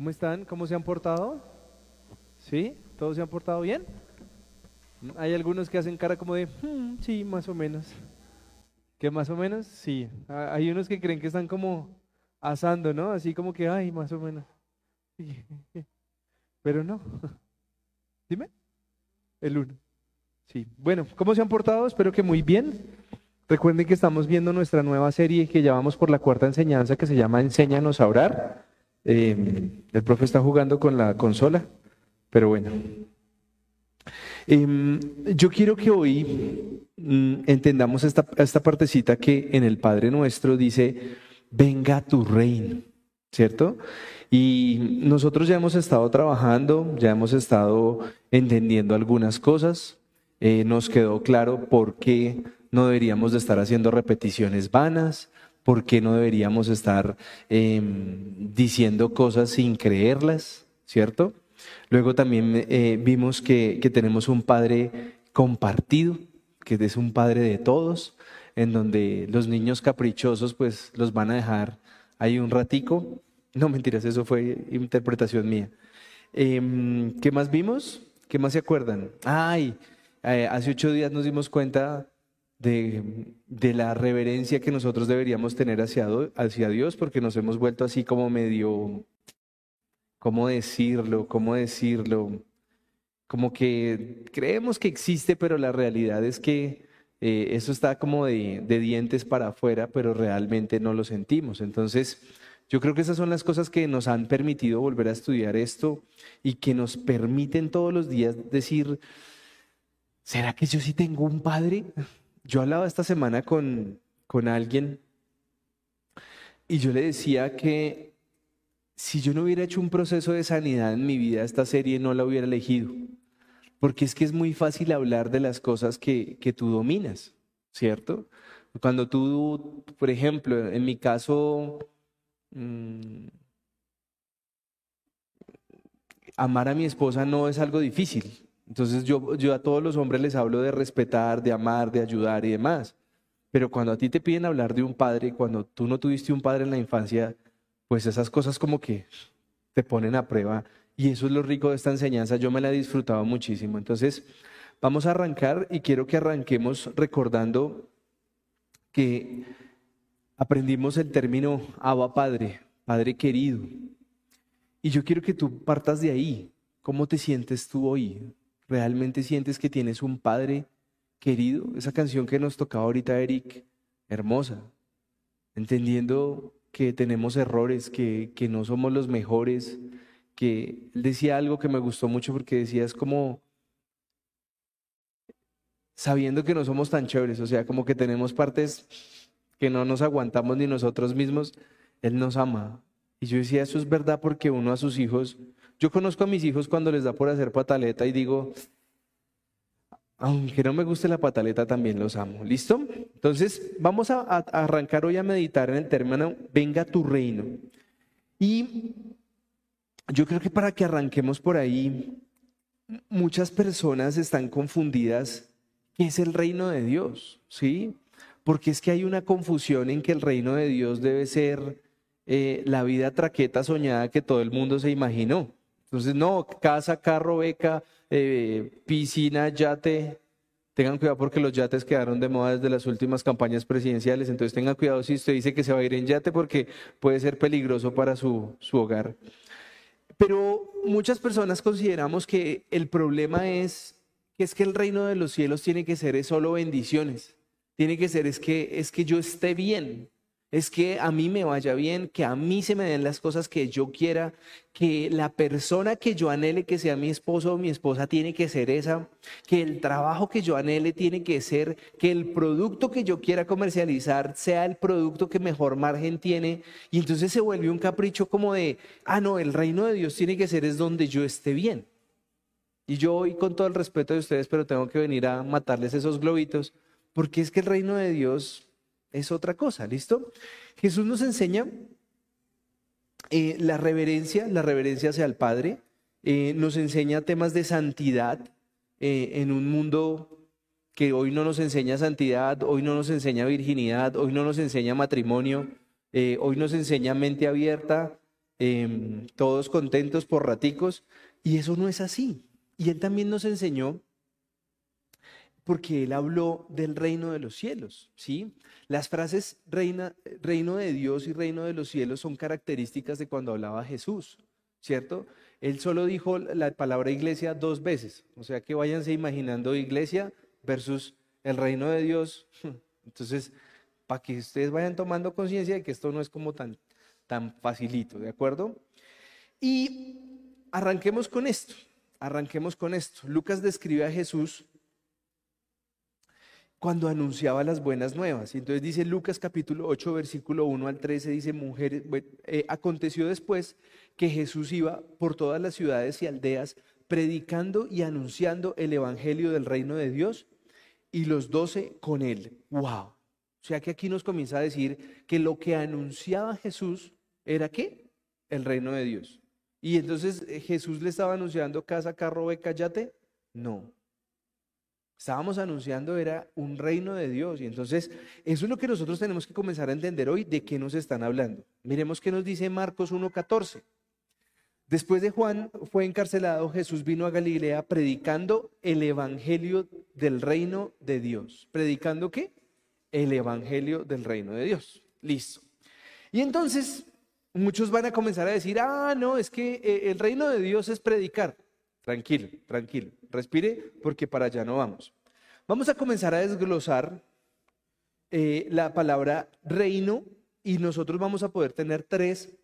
¿Cómo están? ¿Cómo se han portado? ¿Sí? ¿Todos se han portado bien? Hay algunos que hacen cara como de, "Hmm, sí, más o menos. ¿Qué más o menos? Sí. Hay unos que creen que están como asando, ¿no? Así como que, ay, más o menos. Pero no. Dime. El uno. Sí. Bueno, ¿cómo se han portado? Espero que muy bien. Recuerden que estamos viendo nuestra nueva serie que ya vamos por la cuarta enseñanza que se llama Enséñanos a orar. Eh, el profe está jugando con la consola, pero bueno. Em, yo quiero que hoy mm, entendamos esta, esta partecita que en el Padre Nuestro dice, venga tu reino, ¿cierto? Y nosotros ya hemos estado trabajando, ya hemos estado entendiendo algunas cosas, eh, nos quedó claro por qué no deberíamos de estar haciendo repeticiones vanas, por qué no deberíamos estar em, diciendo cosas sin creerlas, ¿cierto? Luego también eh, vimos que, que tenemos un Padre compartido, que es un Padre de todos, en donde los niños caprichosos pues los van a dejar ahí un ratico. No mentiras, eso fue interpretación mía. Em, ¿Qué más vimos? ¿Qué más se acuerdan? Ay, eh, hace ocho días nos dimos cuenta de, de la reverencia que nosotros deberíamos tener hacia, hacia Dios, porque nos hemos vuelto así como medio, ¿cómo decirlo? ¿Cómo decirlo? Como que creemos que existe, pero la realidad es que eh, eso está como de, de dientes para afuera, pero realmente no lo sentimos. Entonces, yo creo que esas son las cosas que nos han permitido volver a estudiar esto y que nos permiten todos los días decir, ¿será que yo sí tengo un padre? Yo hablaba esta semana con, con alguien y yo le decía que si yo no hubiera hecho un proceso de sanidad en mi vida, esta serie no la hubiera elegido. Porque es que es muy fácil hablar de las cosas que, que tú dominas, ¿cierto? Cuando tú, por ejemplo, en mi caso, mm, amar a mi esposa no es algo difícil. Entonces yo, yo a todos los hombres les hablo de respetar, de amar, de ayudar y demás. Pero cuando a ti te piden hablar de un padre, cuando tú no tuviste un padre en la infancia, pues esas cosas como que te ponen a prueba. Y eso es lo rico de esta enseñanza. Yo me la he disfrutado muchísimo. Entonces, vamos a arrancar y quiero que arranquemos recordando que aprendimos el término Abba Padre, Padre querido. Y yo quiero que tú partas de ahí. ¿Cómo te sientes tú hoy? ¿Realmente sientes que tienes un Padre querido? Esa canción que nos tocaba ahorita, Eric, hermosa. Entendiendo que tenemos errores, que, que no somos los mejores, que él decía algo que me gustó mucho porque decía es como sabiendo que no somos tan chéveres, o sea, como que tenemos partes que no nos aguantamos ni nosotros mismos, Él nos ama. Y yo decía, eso es verdad porque uno a sus hijos, yo conozco a mis hijos cuando les da por hacer pataleta y digo, aunque no me guste la pataleta, también los amo. ¿Listo? Entonces, vamos a, arrancar hoy a meditar en el término, venga tu reino. Y yo creo que para que arranquemos por ahí, muchas personas están confundidas qué es el reino de Dios, ¿sí? Porque es que hay una confusión en que el reino de Dios debe ser eh, la vida traqueta soñada que todo el mundo se imaginó. Entonces, no, casa, carro, beca, eh, piscina, yate. Tengan cuidado porque los yates quedaron de moda desde las últimas campañas presidenciales. Entonces, tengan cuidado si usted dice que se va a ir en yate porque puede ser peligroso para su, su hogar. Pero muchas personas consideramos que el problema es que es que el reino de los cielos tiene que ser solo bendiciones. Tiene que ser es que es que yo esté bien. Es que a mí me vaya bien, que a mí se me den las cosas que yo quiera, que la persona que yo anhele que sea mi esposo o mi esposa tiene que ser esa, que el trabajo que yo anhele tiene que ser, que el producto que yo quiera comercializar sea el producto que mejor margen tiene. Y entonces se vuelve un capricho como de, ah, no, el reino de Dios tiene que ser es donde yo esté bien. Y yo hoy con todo el respeto de ustedes, pero tengo que venir a matarles esos globitos, porque es que el reino de Dios es otra cosa, ¿listo? Jesús nos enseña eh, la reverencia, la reverencia hacia el Padre, eh, nos enseña temas de santidad eh, en un mundo que hoy no nos enseña santidad, hoy no nos enseña virginidad, hoy no nos enseña matrimonio, hoy nos enseña mente abierta, em, todos contentos por raticos, y eso no es así. Y él también nos enseñó porque él habló del reino de los cielos, ¿sí? Las frases reina, reino de Dios y reino de los cielos son características de cuando hablaba Jesús, ¿cierto? Él solo dijo la palabra iglesia dos veces, o sea que váyanse imaginando iglesia versus el reino de Dios. Entonces, para que ustedes vayan tomando conciencia de que esto no es como tan, tan facilito, ¿de acuerdo? Y arranquemos con esto, arranquemos con esto. Lucas describe a Jesús cuando anunciaba las buenas nuevas. Y entonces dice Lucas capítulo 8, versículo 1 al 13, dice, mujeres, eh, aconteció después que Jesús iba por todas las ciudades y aldeas predicando y anunciando el evangelio del reino de Dios y los doce con él. ¡Wow! O sea que aquí nos comienza a decir que lo que anunciaba Jesús era qué? El reino de Dios. Y entonces eh, Jesús le estaba anunciando casa, carro, beca, yate. No, estábamos anunciando era un reino de Dios. Y entonces eso es lo que nosotros tenemos que comenzar a entender hoy de qué nos están hablando. Miremos qué nos dice Marcos 1.14. Después de Juan fue encarcelado, Jesús vino a Galilea predicando el evangelio del reino de Dios. ¿Predicando qué? El evangelio del reino de Dios. Listo. Y entonces muchos van a comenzar a decir, ah, no, es que eh, el reino de Dios es predicar. Tranquilo, tranquilo. Respire porque para allá no vamos. Vamos a comenzar a desglosar eh, la palabra reino y nosotros vamos a poder tener tres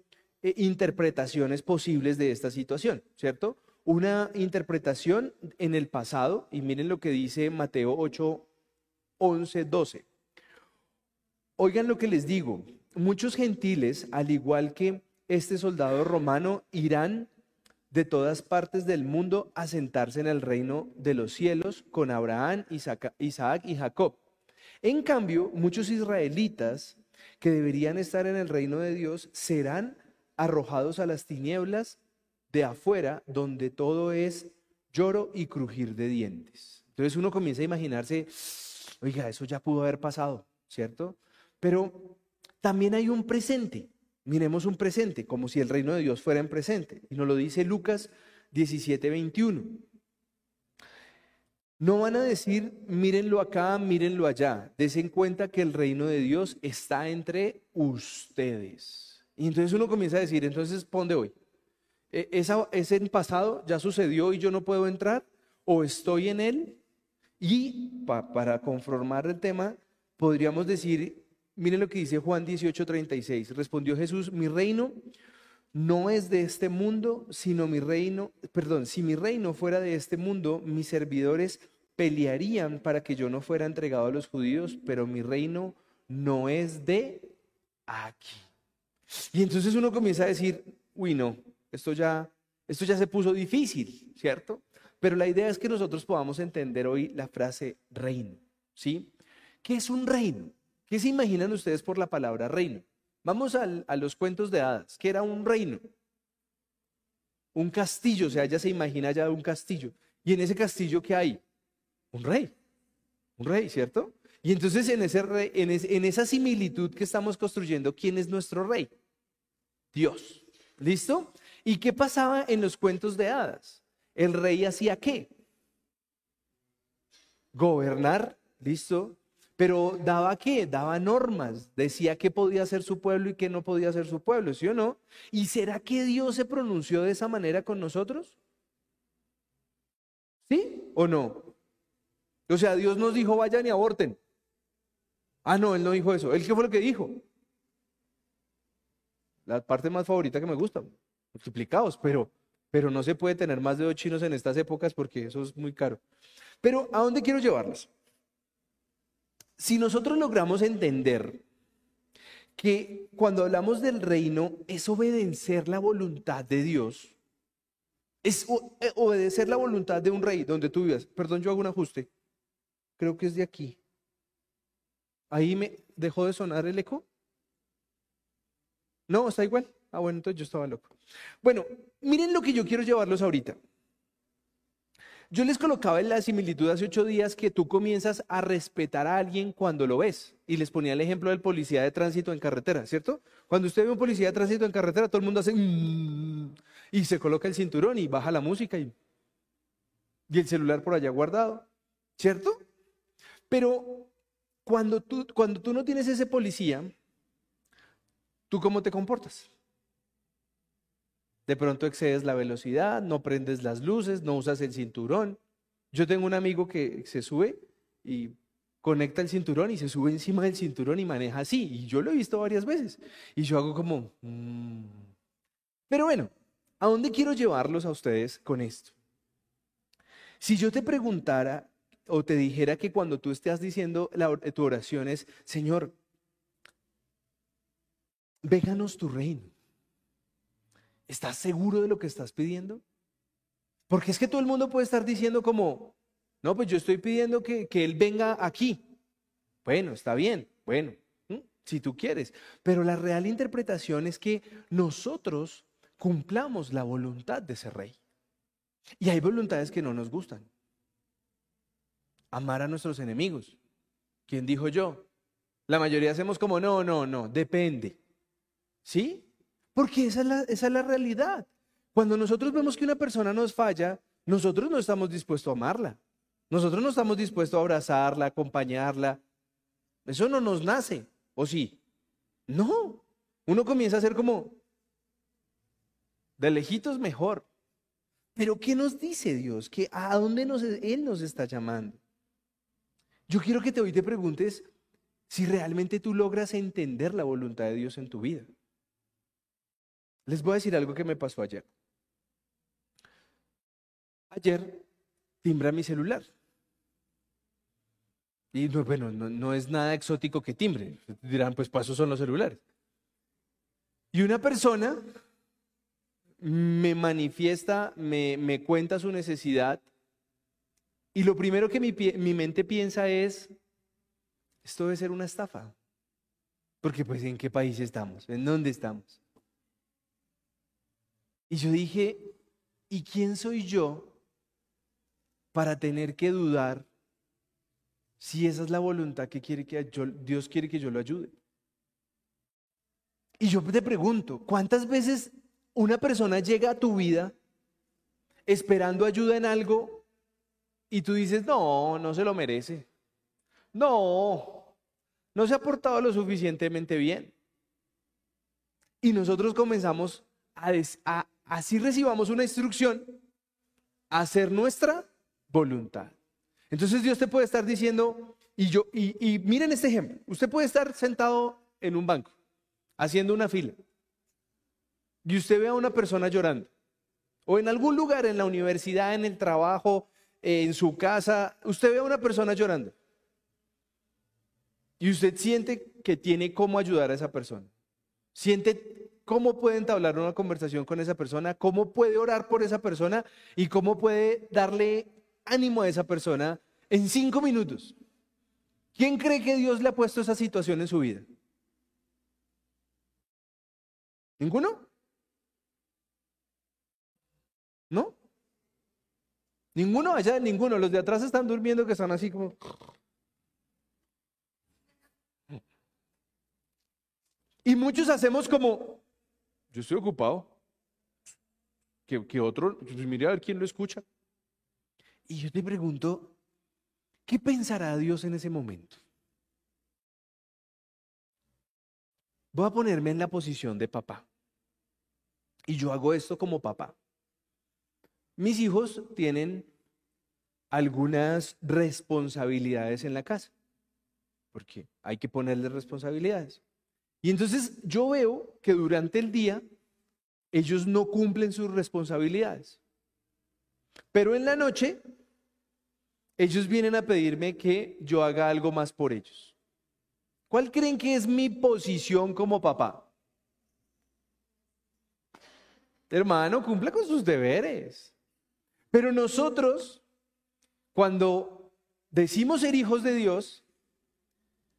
eh, interpretaciones posibles de esta situación, ¿cierto? Una interpretación en el pasado, y miren lo que dice Mateo 8, 11, 12. Oigan lo que les digo, muchos gentiles, al igual que este soldado romano, irán de todas partes del mundo a sentarse en el reino de los cielos con Abraham, Isaac y Jacob. En cambio, muchos israelitas que deberían estar en el reino de Dios serán arrojados a las tinieblas de afuera, donde todo es lloro y crujir de dientes. Entonces uno comienza a imaginarse, oiga, eso ya pudo haber pasado, ¿cierto? Pero también hay un presente. Miremos un presente, como si el reino de Dios fuera en presente. Y nos lo dice Lucas 17, 21. No van a decir, mírenlo acá, mírenlo allá. Desen cuenta que el reino de Dios está entre ustedes. Y entonces uno comienza a decir, entonces, ¿pon de hoy? ¿E, ¿Esa, ¿Ese en pasado ya sucedió y yo no puedo entrar? ¿O estoy en él? Y para conformar el tema, podríamos decir, Miren lo que dice Juan 18:36. Respondió Jesús, mi reino no es de este mundo, sino mi reino, perdón, si mi reino fuera de este mundo, mis servidores pelearían para que yo no fuera entregado a los judíos, pero mi reino no es de aquí. Y entonces uno comienza a decir, uy, no, esto ya, esto ya se puso difícil, ¿cierto? Pero la idea es que nosotros podamos entender hoy la frase reino, ¿sí? ¿Qué es un reino? ¿Qué se imaginan ustedes por la palabra reino? Vamos a los cuentos de hadas. ¿Qué era un reino? Un castillo, o sea, ella se imagina ya un castillo. Y en ese castillo, ¿qué hay? Un rey. Un rey, ¿cierto? Y entonces en, ese en, en esa similitud que estamos construyendo, ¿quién es nuestro rey? Dios. ¿Listo? ¿Y qué pasaba en los cuentos de hadas? El rey hacía qué? Gobernar, ¿listo? Pero daba qué? Daba normas, decía qué podía ser su pueblo y qué no podía ser su pueblo, ¿sí o no? ¿Y será que Dios se pronunció de esa manera con nosotros? ¿Sí o no? O sea, Dios nos dijo, vayan y aborten. Ah, no, Él no dijo eso. ¿Él qué fue lo que dijo? La parte más favorita que me gusta, multiplicados, pero, pero no se puede tener más de dos chinos en estas épocas porque eso es muy caro. Pero ¿a dónde quiero llevarlas? Si nosotros logramos entender que cuando hablamos del reino es obedecer la voluntad de Dios, es eh, obedecer la voluntad de un rey donde tú vivas. Perdón, yo hago un ajuste. Creo que es de aquí. Ahí me dejó de sonar el eco. No, está igual. Ah, bueno, entonces yo estaba loco. Bueno, miren lo que yo quiero llevarlos ahorita. Yo les colocaba en la similitud hace ocho días que tú comienzas a respetar a alguien cuando lo ves. Y les ponía el ejemplo del policía de tránsito en carretera, ¿cierto? Cuando usted ve un policía de tránsito en carretera, todo el mundo hace... Mm", y se coloca el cinturón y baja la música y, y el celular por allá guardado, ¿cierto? Pero cuando tú, cuando tú no tienes ese policía, ¿tú cómo te comportas? De pronto excedes la velocidad, no prendes las luces, no usas el cinturón. Yo tengo un amigo que se sube y conecta el cinturón y se sube encima del cinturón y maneja así. Y yo lo he visto varias veces. Y yo hago como... Mm". Pero bueno, ¿a dónde quiero llevarlos a ustedes con esto? Si yo te preguntara o te dijera que cuando tú estás diciendo tu oración es, Señor, véganos tu reino. ¿Estás seguro de lo que estás pidiendo? Porque es que todo el mundo puede estar diciendo como, no, pues yo estoy pidiendo que, Él venga aquí. Bueno, está bien, bueno, si tú quieres. Pero la real interpretación es que nosotros cumplamos la voluntad de ese rey. Y hay voluntades que no nos gustan. Amar a nuestros enemigos. ¿Quién dijo yo? La mayoría hacemos como, no, no, no, depende. ¿Sí? Porque esa es, la, realidad. Cuando nosotros vemos que una persona nos falla, nosotros no estamos dispuestos a amarla. Nosotros no estamos dispuestos a abrazarla, acompañarla. Eso no nos nace, ¿o sí? No. Uno comienza a ser como, de lejitos mejor. Pero ¿qué nos dice Dios? ¿Que ¿A dónde Él nos está llamando? Yo quiero que te hoy te preguntes si realmente tú logras entender la voluntad de Dios en tu vida. Les voy a decir algo que me pasó ayer. Ayer timbra mi celular. Y no, bueno, no, es nada exótico que timbre. Dirán, pues pasos son los celulares. Y una persona me manifiesta, me, me cuenta su necesidad. Y lo primero que mi, mi mente piensa es, esto debe ser una estafa. Porque pues en qué país estamos, en dónde estamos. Y yo dije, ¿y quién soy yo para tener que dudar si esa es la voluntad que quiere que Dios quiere que yo lo ayude? Y yo te pregunto, ¿cuántas veces una persona llega a tu vida esperando ayuda en algo y tú dices, no, no se lo merece? No, no se ha portado lo suficientemente bien. Y nosotros comenzamos a, a, así recibamos una instrucción, a hacer nuestra voluntad. Entonces Dios te puede estar diciendo, y yo, y, miren este ejemplo, usted puede estar sentado en un banco, haciendo una fila, y usted ve a una persona llorando, o en algún lugar, en la universidad, en el trabajo, en su casa, usted ve a una persona llorando, y usted siente que tiene cómo ayudar a esa persona, siente cómo puede entablar una conversación con esa persona, cómo puede orar por esa persona y cómo puede darle ánimo a esa persona en cinco minutos. ¿Quién cree que Dios le ha puesto esa situación en su vida? ¿Ninguno? ¿No? Ninguno allá, ninguno. Los de atrás están durmiendo que están así como... Y muchos hacemos como, yo estoy ocupado. Que, otro, pues mire a ver quién lo escucha. Y yo te pregunto, ¿qué pensará Dios en ese momento? Voy a ponerme en la posición de papá. Y yo hago esto como papá. Mis hijos tienen algunas responsabilidades en la casa, porque hay que ponerles responsabilidades. Y entonces yo veo que durante el día ellos no cumplen sus responsabilidades. Pero en la noche ellos vienen a pedirme que yo haga algo más por ellos. ¿Cuál creen que es mi posición como papá? Hermano, cumpla con sus deberes. Pero nosotros, cuando decimos ser hijos de Dios,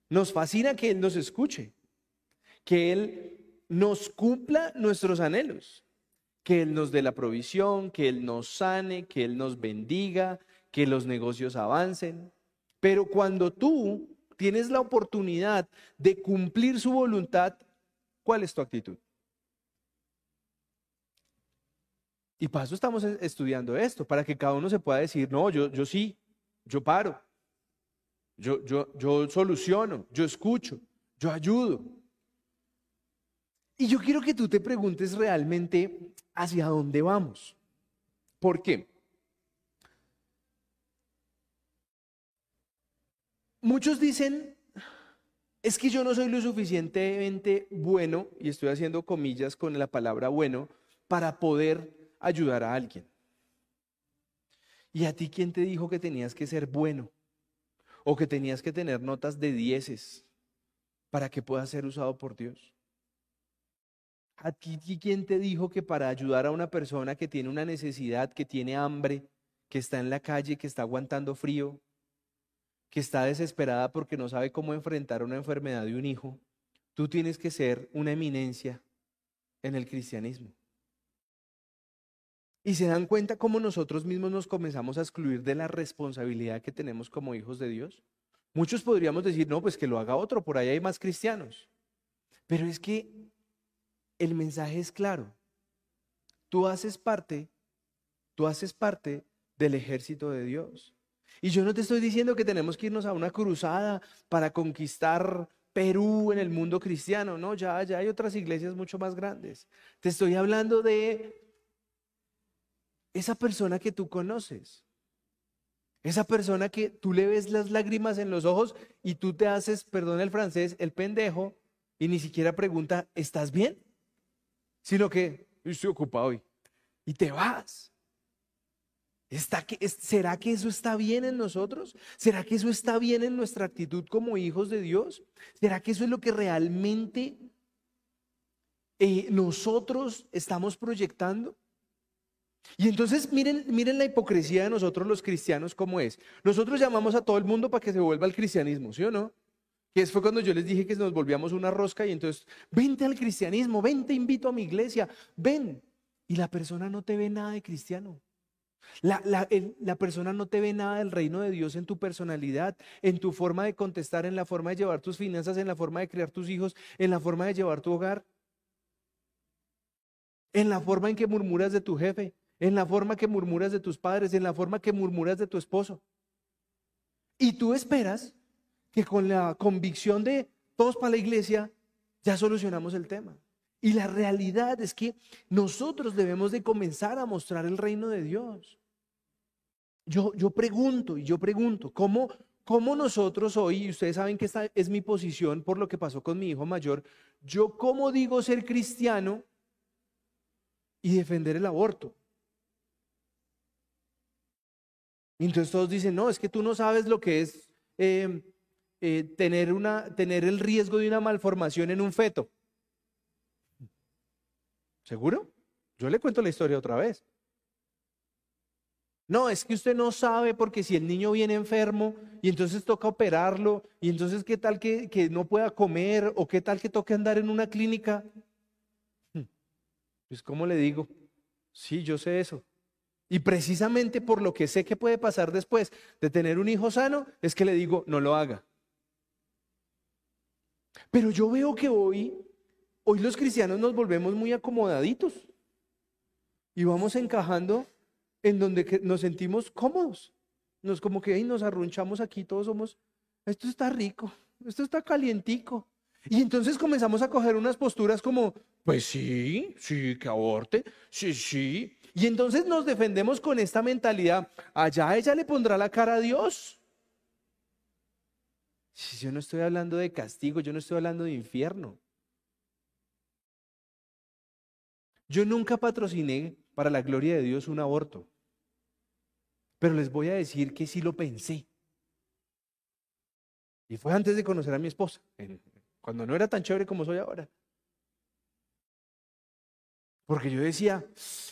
nos fascina que Él nos escuche que Él nos cumpla nuestros anhelos, que Él nos dé la provisión, que Él nos sane, que Él nos bendiga, que los negocios avancen. Pero cuando tú tienes la oportunidad de cumplir su voluntad, ¿cuál es tu actitud? Y para eso estamos estudiando esto, para que cada uno se pueda decir, no, yo, yo sí, yo paro, yo, yo, yo soluciono, yo escucho, yo ayudo. Y yo quiero que tú te preguntes realmente hacia dónde vamos. ¿Por qué? Muchos dicen, es que yo no soy lo suficientemente bueno, y estoy haciendo comillas con la palabra bueno, para poder ayudar a alguien. ¿Y a ti quién te dijo que tenías que ser bueno? O que tenías que tener notas de dieces para que puedas ser usado por Dios. ¿A ti quién te dijo que para ayudar a una persona que tiene una necesidad, que tiene hambre, que está en la calle, que está aguantando frío, que está desesperada porque no sabe cómo enfrentar una enfermedad de un hijo, tú tienes que ser una eminencia en el cristianismo? Y se dan cuenta cómo nosotros mismos nos comenzamos a excluir de la responsabilidad que tenemos como hijos de Dios. Muchos podríamos decir, no, pues que lo haga otro, por ahí hay más cristianos. Pero es que el mensaje es claro. Tú haces parte, tú haces parte del ejército de Dios. Y yo no te estoy diciendo que tenemos que irnos a una cruzada para conquistar Perú en el mundo cristiano, no, ya, ya hay otras iglesias mucho más grandes. Te estoy hablando de esa persona que tú conoces. Esa persona que tú le ves las lágrimas en los ojos y tú te haces, perdón el francés, el pendejo y ni siquiera pregunta, ¿estás bien? Sino que estoy ocupado hoy. Y te vas. ¿Está que, ¿Será que eso está bien en nosotros? ¿Será que eso está bien en nuestra actitud como hijos de Dios? ¿Será que eso es lo que realmente eh, nosotros estamos proyectando? Y entonces miren, miren la hipocresía de nosotros los cristianos cómo es. Nosotros llamamos a todo el mundo para que se vuelva al cristianismo, ¿sí o no? Fue cuando yo les dije que nos volvíamos una rosca y entonces, vente al cristianismo, ven, te invito a mi iglesia, ven. Y la persona no te ve nada de cristiano. La, la, persona no te ve nada del reino de Dios en tu personalidad, en tu forma de contestar, en la forma de llevar tus finanzas, en la forma de criar tus hijos, en la forma de llevar tu hogar, en la forma en que murmuras de tu jefe, en la forma que murmuras de tus padres, en la forma que murmuras de tu esposo. Y tú esperas que con la convicción de todos para la iglesia ya solucionamos el tema. Y la realidad es que nosotros debemos de comenzar a mostrar el reino de Dios. Yo, yo pregunto y yo pregunto, ¿cómo, ¿cómo nosotros hoy, y ustedes saben que esta es mi posición por lo que pasó con mi hijo mayor, yo cómo digo ser cristiano y defender el aborto? Y entonces todos dicen, no, es que tú no sabes lo que es em, eh, tener, una, tener el riesgo de una malformación en un feto. ¿Seguro? Yo le cuento la historia otra vez. No, es que usted no sabe porque si el niño viene enfermo y entonces toca operarlo y entonces qué tal que, que no pueda comer o qué tal que toque andar en una clínica. Pues ¿cómo le digo? Sí, yo sé eso. Y precisamente por lo que sé que puede pasar después de tener un hijo sano, es que le digo, no lo haga. Pero yo veo que hoy, hoy los cristianos nos volvemos muy acomodaditos y vamos encajando en donde nos sentimos cómodos. Nos como que ahí nos arrunchamos aquí, todos somos, esto está rico, esto está calientico. Y entonces comenzamos a coger unas posturas como, pues sí, sí, que aborte, sí, sí, y entonces nos defendemos con esta mentalidad. Allá ella le pondrá la cara a Dios. Si yo no estoy hablando de castigo, yo no estoy hablando de infierno. Yo nunca patrociné para la gloria de Dios un aborto. Pero les voy a decir que sí lo pensé. Y fue antes de conocer a mi esposa, cuando no era tan chévere como soy ahora. Porque yo decía,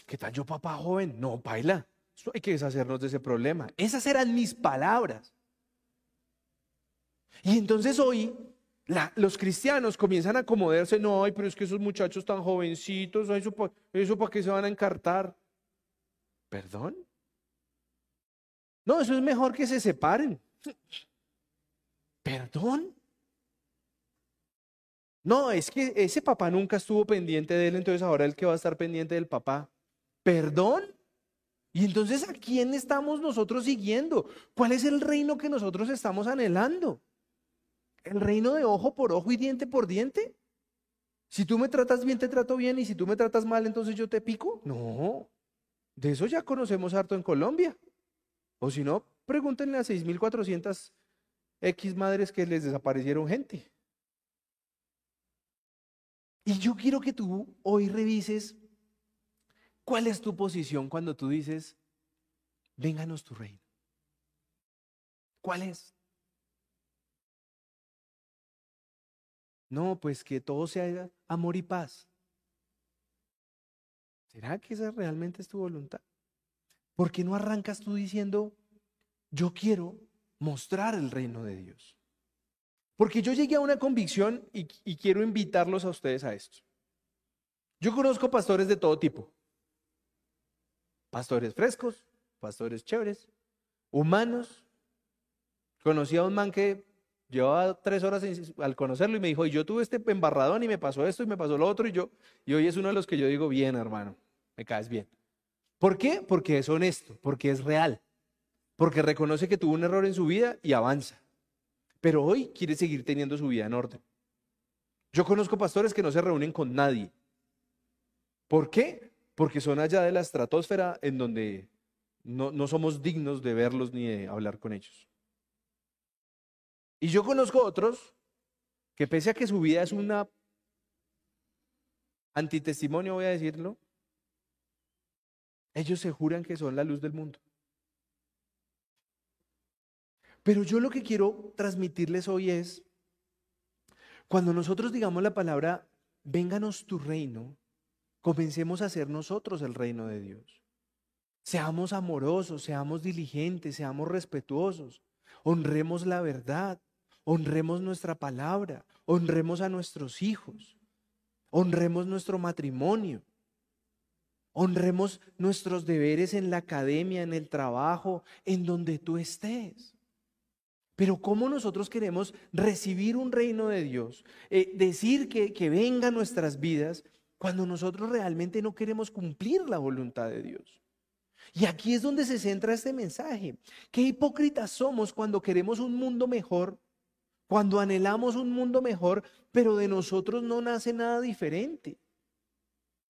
¿qué tal yo papá joven? No, baila. hay que deshacernos de ese problema. Esas eran mis palabras. Y entonces hoy los cristianos comienzan a acomodarse, no, ay, pero es que esos muchachos tan jovencitos, eso, eso para qué se van a encartar. ¿Perdón? No, eso es mejor que se separen. ¿Perdón? No, es que ese papá nunca estuvo pendiente de él, entonces ahora el que va a estar pendiente del papá. ¿Perdón? Y entonces, ¿a quién estamos nosotros siguiendo? ¿Cuál es el reino que nosotros estamos anhelando? ¿El reino de ojo por ojo y diente por diente? Si tú me tratas bien, te trato bien, y si tú me tratas mal, entonces yo te pico. No, de eso ya conocemos harto en Colombia. O si no, pregúntenle a 6.400 X madres que les desaparecieron gente. Y yo quiero que tú hoy revises cuál es tu posición cuando tú dices, vénganos tu reino. ¿Cuál es? No, pues que todo sea amor y paz. ¿Será que esa realmente es tu voluntad? ¿Por qué no arrancas tú diciendo, yo quiero mostrar el reino de Dios? Porque yo llegué a una convicción y, y quiero invitarlos a ustedes a esto. Yo conozco pastores de todo tipo. Pastores frescos, pastores chéveres, humanos. Conocí a un man que llevaba tres horas al conocerlo y me dijo, y yo tuve este embarradón y me pasó esto y me pasó lo otro y yo, y hoy es uno de los que yo digo, bien hermano, me caes bien. ¿Por qué? Porque es honesto, porque es real, porque reconoce que tuvo un error en su vida y avanza. Pero hoy quiere seguir teniendo su vida en orden. Yo conozco pastores que no se reúnen con nadie. ¿Por qué? Porque son allá de la estratosfera en donde no, no somos dignos de verlos ni de hablar con ellos. Y yo conozco otros que pese a que su vida es una antitestimonio, voy a decirlo, ellos se juran que son la luz del mundo. Pero yo lo que quiero transmitirles hoy es, cuando nosotros digamos la palabra, vénganos tu reino, comencemos a ser nosotros el reino de Dios. Seamos amorosos, seamos diligentes, seamos respetuosos, honremos la verdad, honremos nuestra palabra, honremos a nuestros hijos, honremos nuestro matrimonio. Honremos nuestros deberes en la academia, en el trabajo, en donde tú estés. Pero ¿cómo nosotros queremos recibir un reino de Dios? Eh, decir que, que venga nuestras vidas cuando nosotros realmente no queremos cumplir la voluntad de Dios. Y aquí es donde se centra este mensaje. Qué hipócritas somos cuando queremos un mundo mejor, cuando anhelamos un mundo mejor, pero de nosotros no nace nada diferente.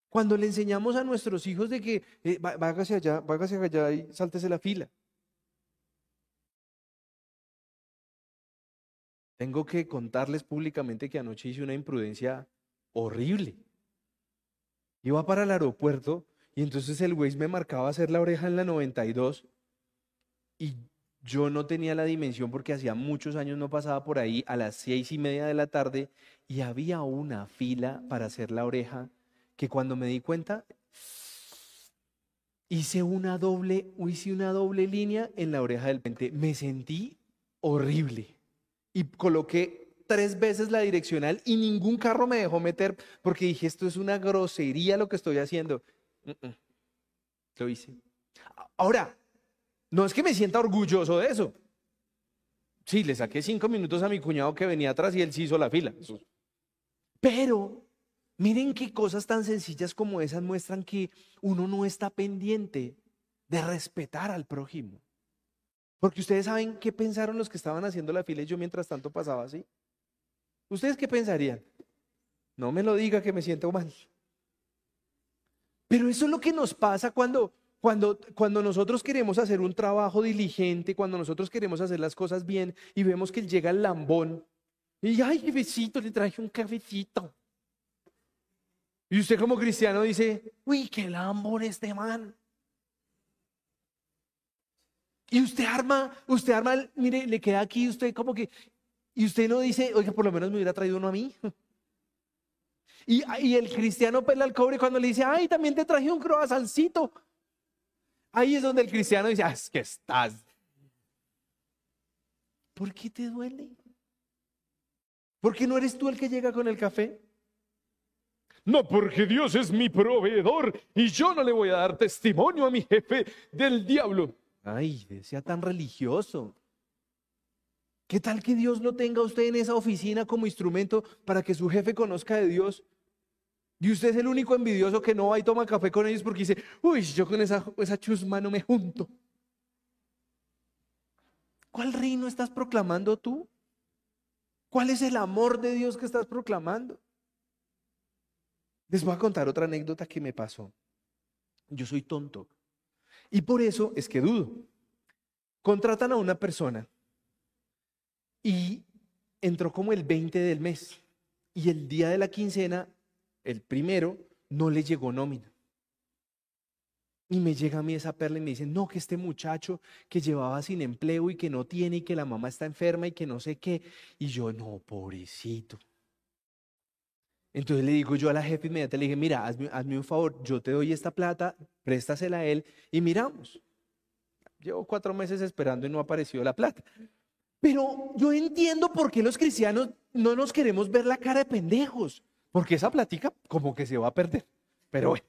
Cuando le enseñamos a nuestros hijos de que eh, vágase allá, vágase allá y sáltese la fila. Tengo que contarles públicamente que anoche hice una imprudencia horrible. Iba para el aeropuerto y entonces el güey me marcaba hacer la oreja en la 92 y yo no tenía la dimensión porque hacía muchos años no pasaba por ahí a las seis y media de la tarde y había una fila para hacer la oreja que cuando me di cuenta, hice una doble, hice una doble línea en la oreja del pente. Me sentí horrible. Y coloqué tres veces la direccional y ningún carro me dejó meter porque dije, esto es una grosería lo que estoy haciendo. Lo hice. Ahora, no es que me sienta orgulloso de eso. Sí, le saqué cinco minutos a mi cuñado que venía atrás y él sí hizo la fila. Pero Miren qué cosas tan sencillas como esas muestran que uno no está pendiente de respetar al prójimo. Porque ustedes saben qué pensaron los que estaban haciendo la fila y yo mientras tanto pasaba así. ¿Ustedes qué pensarían? No me lo diga que me siento mal. Pero eso es lo que nos pasa cuando, cuando, cuando nosotros queremos hacer un trabajo diligente, cuando nosotros queremos hacer las cosas bien y vemos que llega el lambón. Y ay, besito, le traje un cafecito. Y usted como cristiano dice, uy, qué lambón este man. Y usted arma, usted arma, mire, le queda aquí usted como que, y usted no dice, oiga, por lo menos me hubiera traído uno a mí. Y, y el cristiano pela el cobre cuando le dice, ay, también te traje un croazancito. Ahí es donde el cristiano dice, ah, es que estás. ¿Por qué te duele? ¿Por qué no eres tú el que llega con el café? No, porque Dios es mi proveedor y yo no le voy a dar testimonio a mi jefe del diablo. Ay, sea tan religioso. ¿Qué tal que Dios lo tenga usted en esa oficina como instrumento para que su jefe conozca de Dios? Y usted es el único envidioso que no va y toma café con ellos porque dice, uy, yo con esa, esa chusma no me junto. ¿Cuál reino estás proclamando tú? ¿Cuál es el amor de Dios que estás proclamando? Les voy a contar otra anécdota que me pasó. Yo soy tonto. Y por eso es que dudo. Contratan a una persona y entró como el 20 del mes. Y el día de la quincena, el primero, no le llegó nómina. Y me llega a mí esa perla y me dice, no, que este muchacho que llevaba sin empleo y que no tiene y que la mamá está enferma y que no sé qué. Y yo, no, pobrecito. Entonces le digo yo a la jefe inmediatamente, le dije, mira, hazme, un favor, yo te doy esta plata, préstasela a él y miramos. Llevo cuatro meses esperando y no ha aparecido la plata. Pero yo entiendo por qué los cristianos no nos queremos ver la cara de pendejos, porque esa platica como que se va a perder. Pero bueno,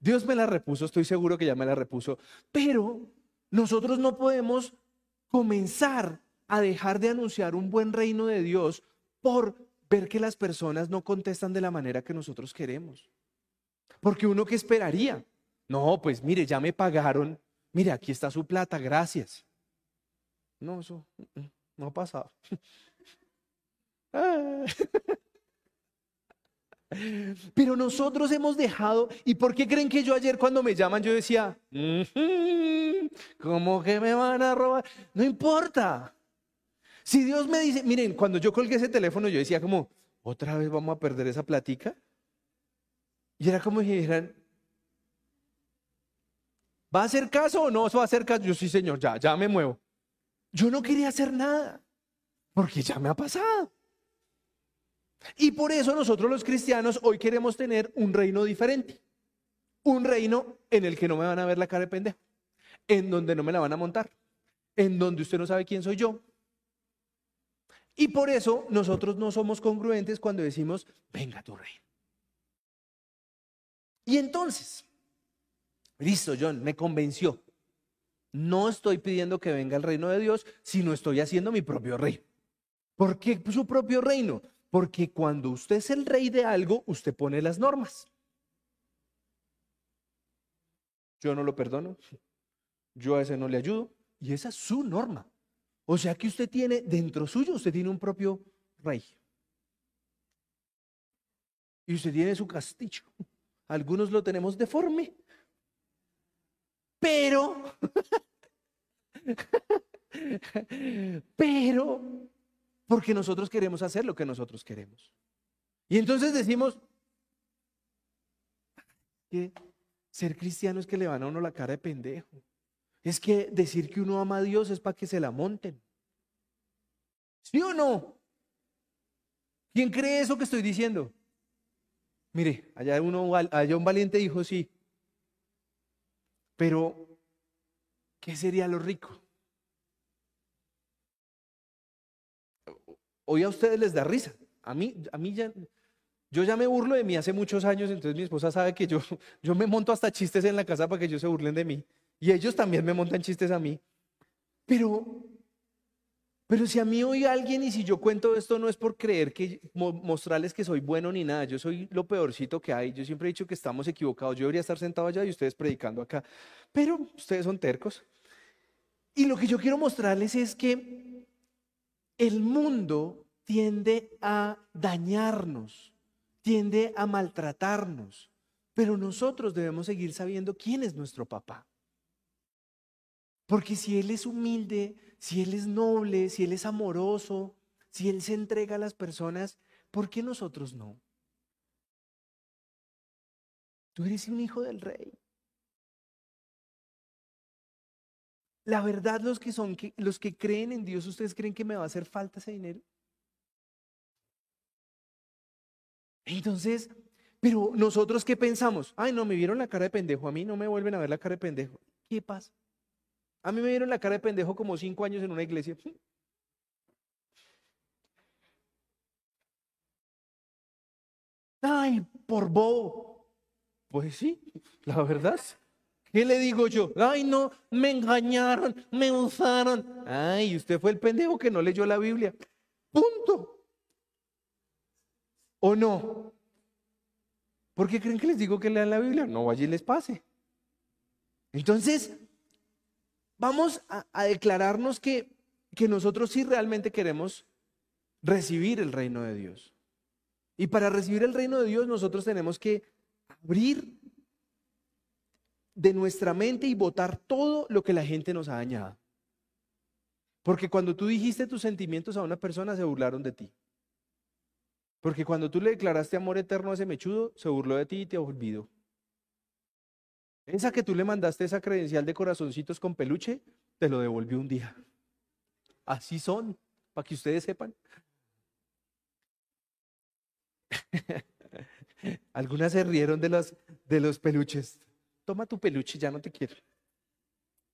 Dios me la repuso, estoy seguro que ya me la repuso, pero nosotros no podemos comenzar a dejar de anunciar un buen reino de Dios por ver que las personas no contestan de la manera que nosotros queremos. Porque uno que esperaría, no, pues mire, ya me pagaron, mire, aquí está su plata, gracias. No, eso mm, mm, no ha pasado. Pero nosotros hemos dejado, ¿y por qué creen que yo ayer cuando me llaman yo decía, ¿cómo que me van a robar? No importa. Si Dios me dice, miren, cuando yo colgué ese teléfono, yo decía como, ¿otra vez vamos a perder esa platica? Y era como si dijeran, ¿va a hacer caso o no va a hacer caso? Yo sí, señor, ya, ya me muevo. Yo no quería hacer nada, porque ya me ha pasado. Y por eso nosotros los cristianos hoy queremos tener un reino diferente. Un reino en el que no me van a ver la cara de pendejo, en donde no me la van a montar, en donde usted no sabe quién soy yo, y por eso nosotros no somos congruentes cuando decimos, venga tu rey. Y entonces, listo, John, me convenció. No estoy pidiendo que venga el reino de Dios, sino estoy haciendo mi propio rey. ¿Por qué su propio reino? Porque cuando usted es el rey de algo, usted pone las normas. Yo no lo perdono, yo a ese no le ayudo, y esa es su norma. O sea que usted tiene dentro suyo, usted tiene un propio rey. Y usted tiene su castillo. Algunos lo tenemos deforme. Pero, pero, porque nosotros queremos hacer lo que nosotros queremos. Y entonces decimos que ser cristiano es que le van a uno la cara de pendejo. Es que decir que uno ama a Dios es para que se la monten. ¿Sí o no? ¿Quién cree eso que estoy diciendo? Mire, allá, uno, allá un valiente dijo sí. Pero, ¿qué sería lo rico? Hoy a ustedes les da risa. A mí, a mí ya, yo ya me burlo de mí hace muchos años, entonces mi esposa sabe que yo, yo me monto hasta chistes en la casa para que ellos se burlen de mí. Y ellos también me montan chistes a mí. Pero, pero si a mí hoy alguien y si yo cuento esto no es por creer que mostrarles que soy bueno ni nada, yo soy lo peorcito que hay. Yo siempre he dicho que estamos equivocados. Yo debería estar sentado allá y ustedes predicando acá. Pero ustedes son tercos. Y lo que yo quiero mostrarles es que el mundo tiende a dañarnos, tiende a maltratarnos, pero nosotros debemos seguir sabiendo quién es nuestro papá. Porque si Él es humilde, si Él es noble, si Él es amoroso, si Él se entrega a las personas, ¿por qué nosotros no? Tú eres un hijo del rey. La verdad, los que son, los que creen en Dios, ¿ustedes creen que me va a hacer falta ese dinero? Entonces, pero nosotros qué pensamos? Ay, no, me vieron la cara de pendejo, a mí no me vuelven a ver la cara de pendejo. ¿Qué pasa? A mí me vieron la cara de pendejo como cinco años en una iglesia. Ay, por bobo. Pues sí, la verdad. ¿Qué le digo yo? Ay, no, me engañaron, me usaron. Ay, usted fue el pendejo que no leyó la Biblia. Punto. ¿O no? ¿Por qué creen que les digo que lean la Biblia? No, allí les pase. Entonces, vamos a, declararnos que, que nosotros sí realmente queremos recibir el reino de Dios. Y para recibir el reino de Dios nosotros tenemos que abrir de nuestra mente y votar todo lo que la gente nos ha dañado. Porque cuando tú dijiste tus sentimientos a una persona, se burlaron de ti. Porque cuando tú le declaraste amor eterno a ese mechudo, se burló de ti y te olvidó. Esa que tú le mandaste esa credencial de corazoncitos con peluche, te lo devolvió un día. Así son, para que ustedes sepan. Algunas se rieron de los, de los peluches. Toma tu peluche, ya no te quiero.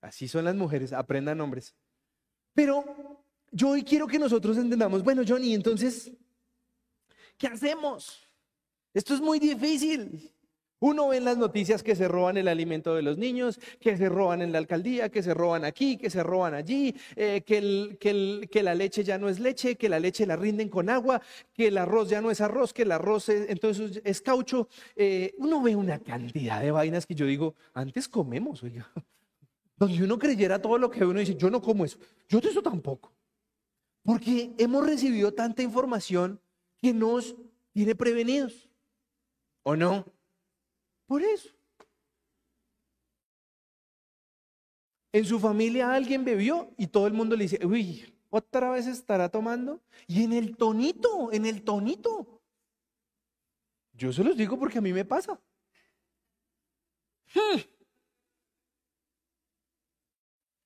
Así son las mujeres, aprendan nombres. Pero yo hoy quiero que nosotros entendamos, bueno, Johnny, entonces, ¿qué hacemos? Esto es muy difícil. Uno ve en las noticias que se roban el alimento de los niños, que se roban en la alcaldía, que se roban aquí, que se roban allí, eh, que, la leche ya no es leche, que la leche la rinden con agua, que el arroz ya no es arroz, que el arroz es, entonces es caucho. Eh, uno ve una cantidad de vainas que yo digo, antes comemos, oiga. Donde uno creyera todo lo que uno dice, yo no como eso, yo de eso tampoco. Porque hemos recibido tanta información que nos tiene prevenidos. ¿O no? Por eso. En su familia alguien bebió y todo el mundo le dice, uy, otra vez estará tomando. Y en el tonito, en el tonito. Yo se los digo porque a mí me pasa. Hmm.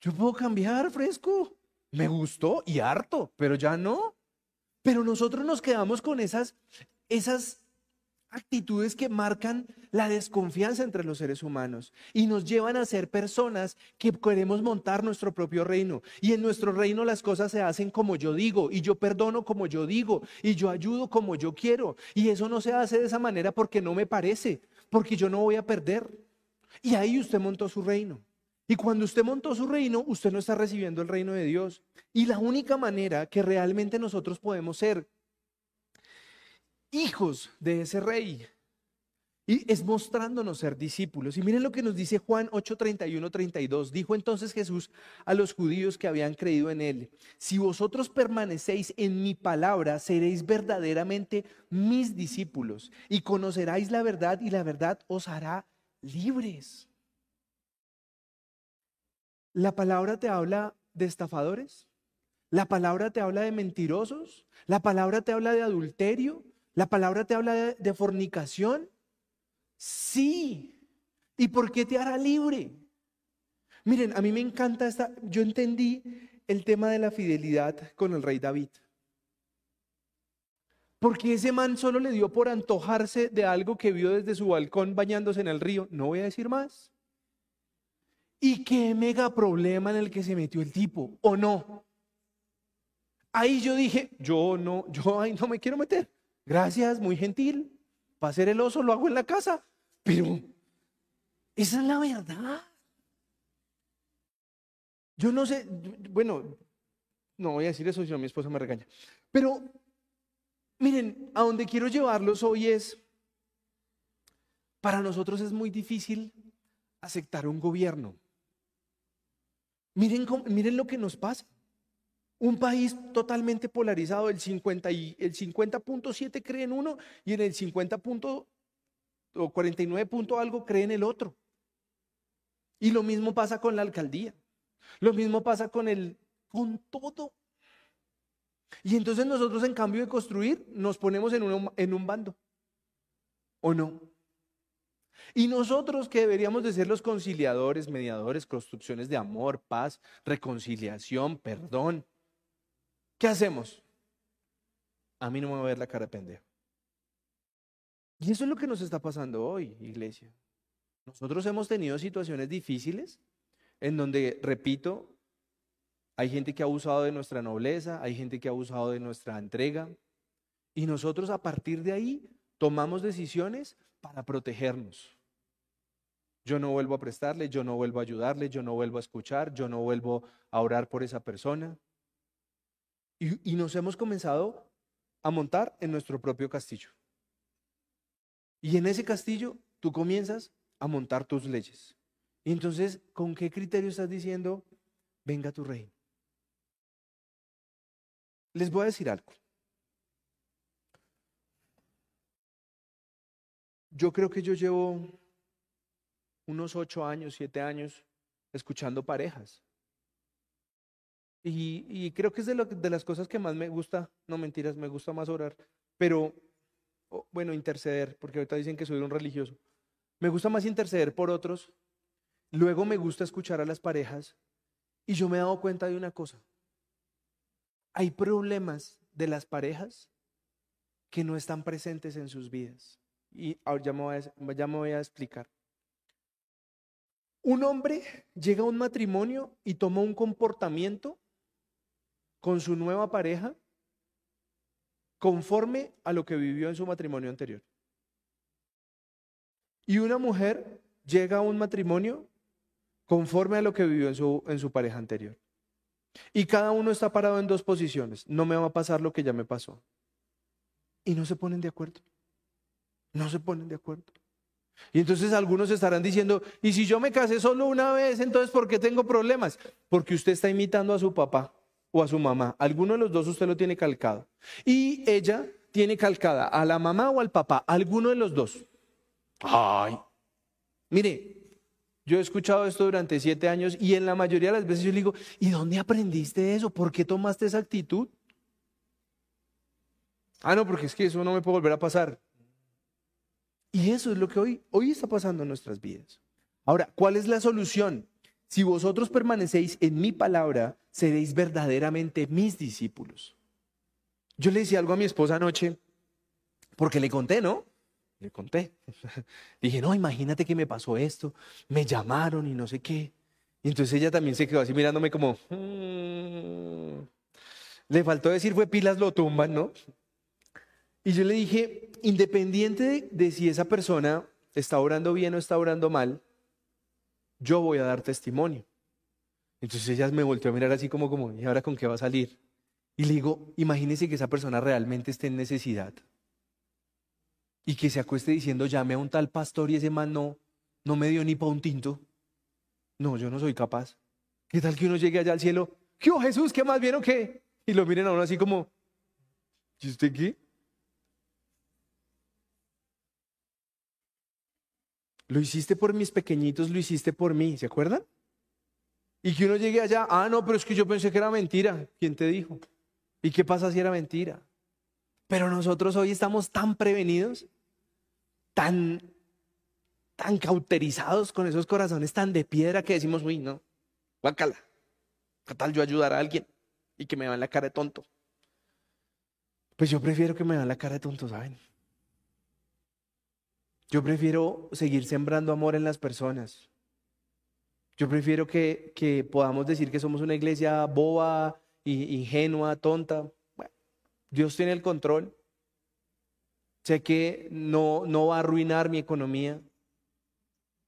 Yo puedo cambiar fresco. Me gustó y harto, pero ya no. Pero nosotros nos quedamos con esas, esas actitudes que marcan la desconfianza entre los seres humanos y nos llevan a ser personas que queremos montar nuestro propio reino. Y en nuestro reino las cosas se hacen como yo digo y yo perdono como yo digo y yo ayudo como yo quiero. Y eso no se hace de esa manera porque no me parece, porque yo no voy a perder. Y ahí usted montó su reino. Y cuando usted montó su reino, usted no está recibiendo el reino de Dios. Y la única manera que realmente nosotros podemos ser hijos de ese rey. Y es mostrándonos ser discípulos. Y miren lo que nos dice Juan 8, 31, 32. Dijo entonces Jesús a los judíos que habían creído en él, si vosotros permanecéis en mi palabra, seréis verdaderamente mis discípulos y conoceráis la verdad y la verdad os hará libres. La palabra te habla de estafadores. La palabra te habla de mentirosos. La palabra te habla de adulterio. ¿La palabra te habla de, fornicación? Sí. ¿Y por qué te hará libre? Miren, a mí me encanta esta, yo entendí el tema de la fidelidad con el rey David. Porque ese man solo le dio por antojarse de algo que vio desde su balcón bañándose en el río. No voy a decir más. Y qué mega problema en el que se metió el tipo, ¿o no? Ahí yo dije, yo no, yo ahí no me quiero meter. Gracias, muy gentil. Para hacer el oso lo hago en la casa. Pero esa es la verdad. Yo no sé, bueno, no voy a decir eso si no mi esposa me regaña. Pero miren, a donde quiero llevarlos hoy es, para nosotros es muy difícil aceptar un gobierno. Miren, miren lo que nos pasa. Un país totalmente polarizado, el 50 y el 50.7 cree en uno y en el 50 o 49 punto algo cree en el otro. Y lo mismo pasa con la alcaldía. Lo mismo pasa con el con todo. Y entonces nosotros en cambio de construir nos ponemos en un, en un bando. ¿O no? Y nosotros que deberíamos de ser los conciliadores, mediadores, construcciones de amor, paz, reconciliación, perdón, ¿Qué hacemos? A mí no me va a ver la cara de pendejo. Y eso es lo que nos está pasando hoy, iglesia. Nosotros hemos tenido situaciones difíciles en donde, repito, hay gente que ha abusado de nuestra nobleza, hay gente que ha abusado de nuestra entrega. Y nosotros a partir de ahí tomamos decisiones para protegernos. Yo no vuelvo a prestarle, yo no vuelvo a ayudarle, yo no vuelvo a escuchar, yo no vuelvo a orar por esa persona. Y, nos hemos comenzado a montar en nuestro propio castillo. Y en ese castillo tú comienzas a montar tus leyes. Y entonces, ¿con qué criterio estás diciendo, venga tu reino? Les voy a decir algo. Yo creo que yo llevo unos ocho años, siete años escuchando parejas. Y, creo que es de, las cosas que más me gusta, no mentiras, me gusta más orar, pero bueno, interceder, porque ahorita dicen que soy un religioso. Me gusta más interceder por otros. Luego me gusta escuchar a las parejas. Y yo me he dado cuenta de una cosa. Hay problemas de las parejas que no están presentes en sus vidas. Y ahora ya me voy a explicar. Un hombre llega a un matrimonio y toma un comportamiento con su nueva pareja conforme a lo que vivió en su matrimonio anterior. Y una mujer llega a un matrimonio conforme a lo que vivió en su, en su pareja anterior. Y cada uno está parado en dos posiciones. No me va a pasar lo que ya me pasó. Y no se ponen de acuerdo. No se ponen de acuerdo. Y entonces algunos estarán diciendo, y si yo me casé solo una vez, entonces ¿por qué tengo problemas? Porque usted está imitando a su papá o a su mamá. Alguno de los dos usted lo tiene calcado. Y ella tiene calcada a la mamá o al papá, alguno de los dos. Ay, mire, yo he escuchado esto durante siete años y en la mayoría de las veces yo le digo, ¿y dónde aprendiste eso? ¿Por qué tomaste esa actitud? Ah, no, porque es que eso no me puede volver a pasar. Y eso es lo que hoy, hoy está pasando en nuestras vidas. Ahora, ¿cuál es la solución? Si vosotros permanecéis en mi palabra, seréis verdaderamente mis discípulos. Yo le decía algo a mi esposa anoche, porque le conté, ¿no? Le conté. Dije, no, imagínate que me pasó esto, me llamaron y no sé qué. Y entonces ella también se quedó así mirándome como, mm". le faltó decir fue pilas lo tumban, ¿no? Y yo le dije, independiente de si esa persona está orando bien o está orando mal, yo voy a dar testimonio. Entonces ella me volteó a mirar así como, como, ¿y ahora con qué va a salir? Y le digo, imagínese que esa persona realmente esté en necesidad. Y que se acueste diciendo, llame a un tal pastor y ese man no, no me dio ni para un tinto. No, yo no soy capaz. ¿Qué tal que uno llegue allá al cielo? ¿Qué oh, Jesús? ¿Qué más bien o qué? Y lo miren a uno así como, ¿y usted qué? Lo hiciste por mis pequeñitos, lo hiciste por mí, ¿se acuerdan? Y que uno llegue allá, ah, no, pero es que yo pensé que era mentira. ¿Quién te dijo? ¿Y qué pasa si era mentira? Pero nosotros hoy estamos tan prevenidos, tan, tan cauterizados con esos corazones tan de piedra que decimos, uy, no, guácala. ¿Qué tal yo ayudar a alguien y que me vean la cara de tonto? Pues yo prefiero que me vean la cara de tonto, ¿saben? Yo prefiero seguir sembrando amor en las personas. Yo prefiero que, que podamos decir que somos una iglesia boba, ingenua, tonta. Dios tiene el control. Sé que no, no va a arruinar mi economía,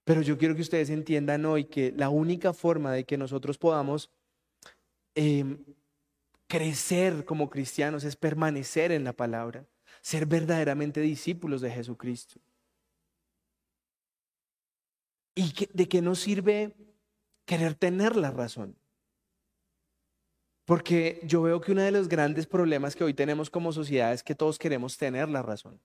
pero yo quiero que ustedes entiendan hoy que la única forma de que nosotros podamos em, crecer como cristianos es permanecer en la palabra, ser verdaderamente discípulos de Jesucristo. ¿Y de qué nos sirve querer tener la razón? Porque yo veo que uno de los grandes problemas que hoy tenemos como sociedad es que todos queremos tener la razón.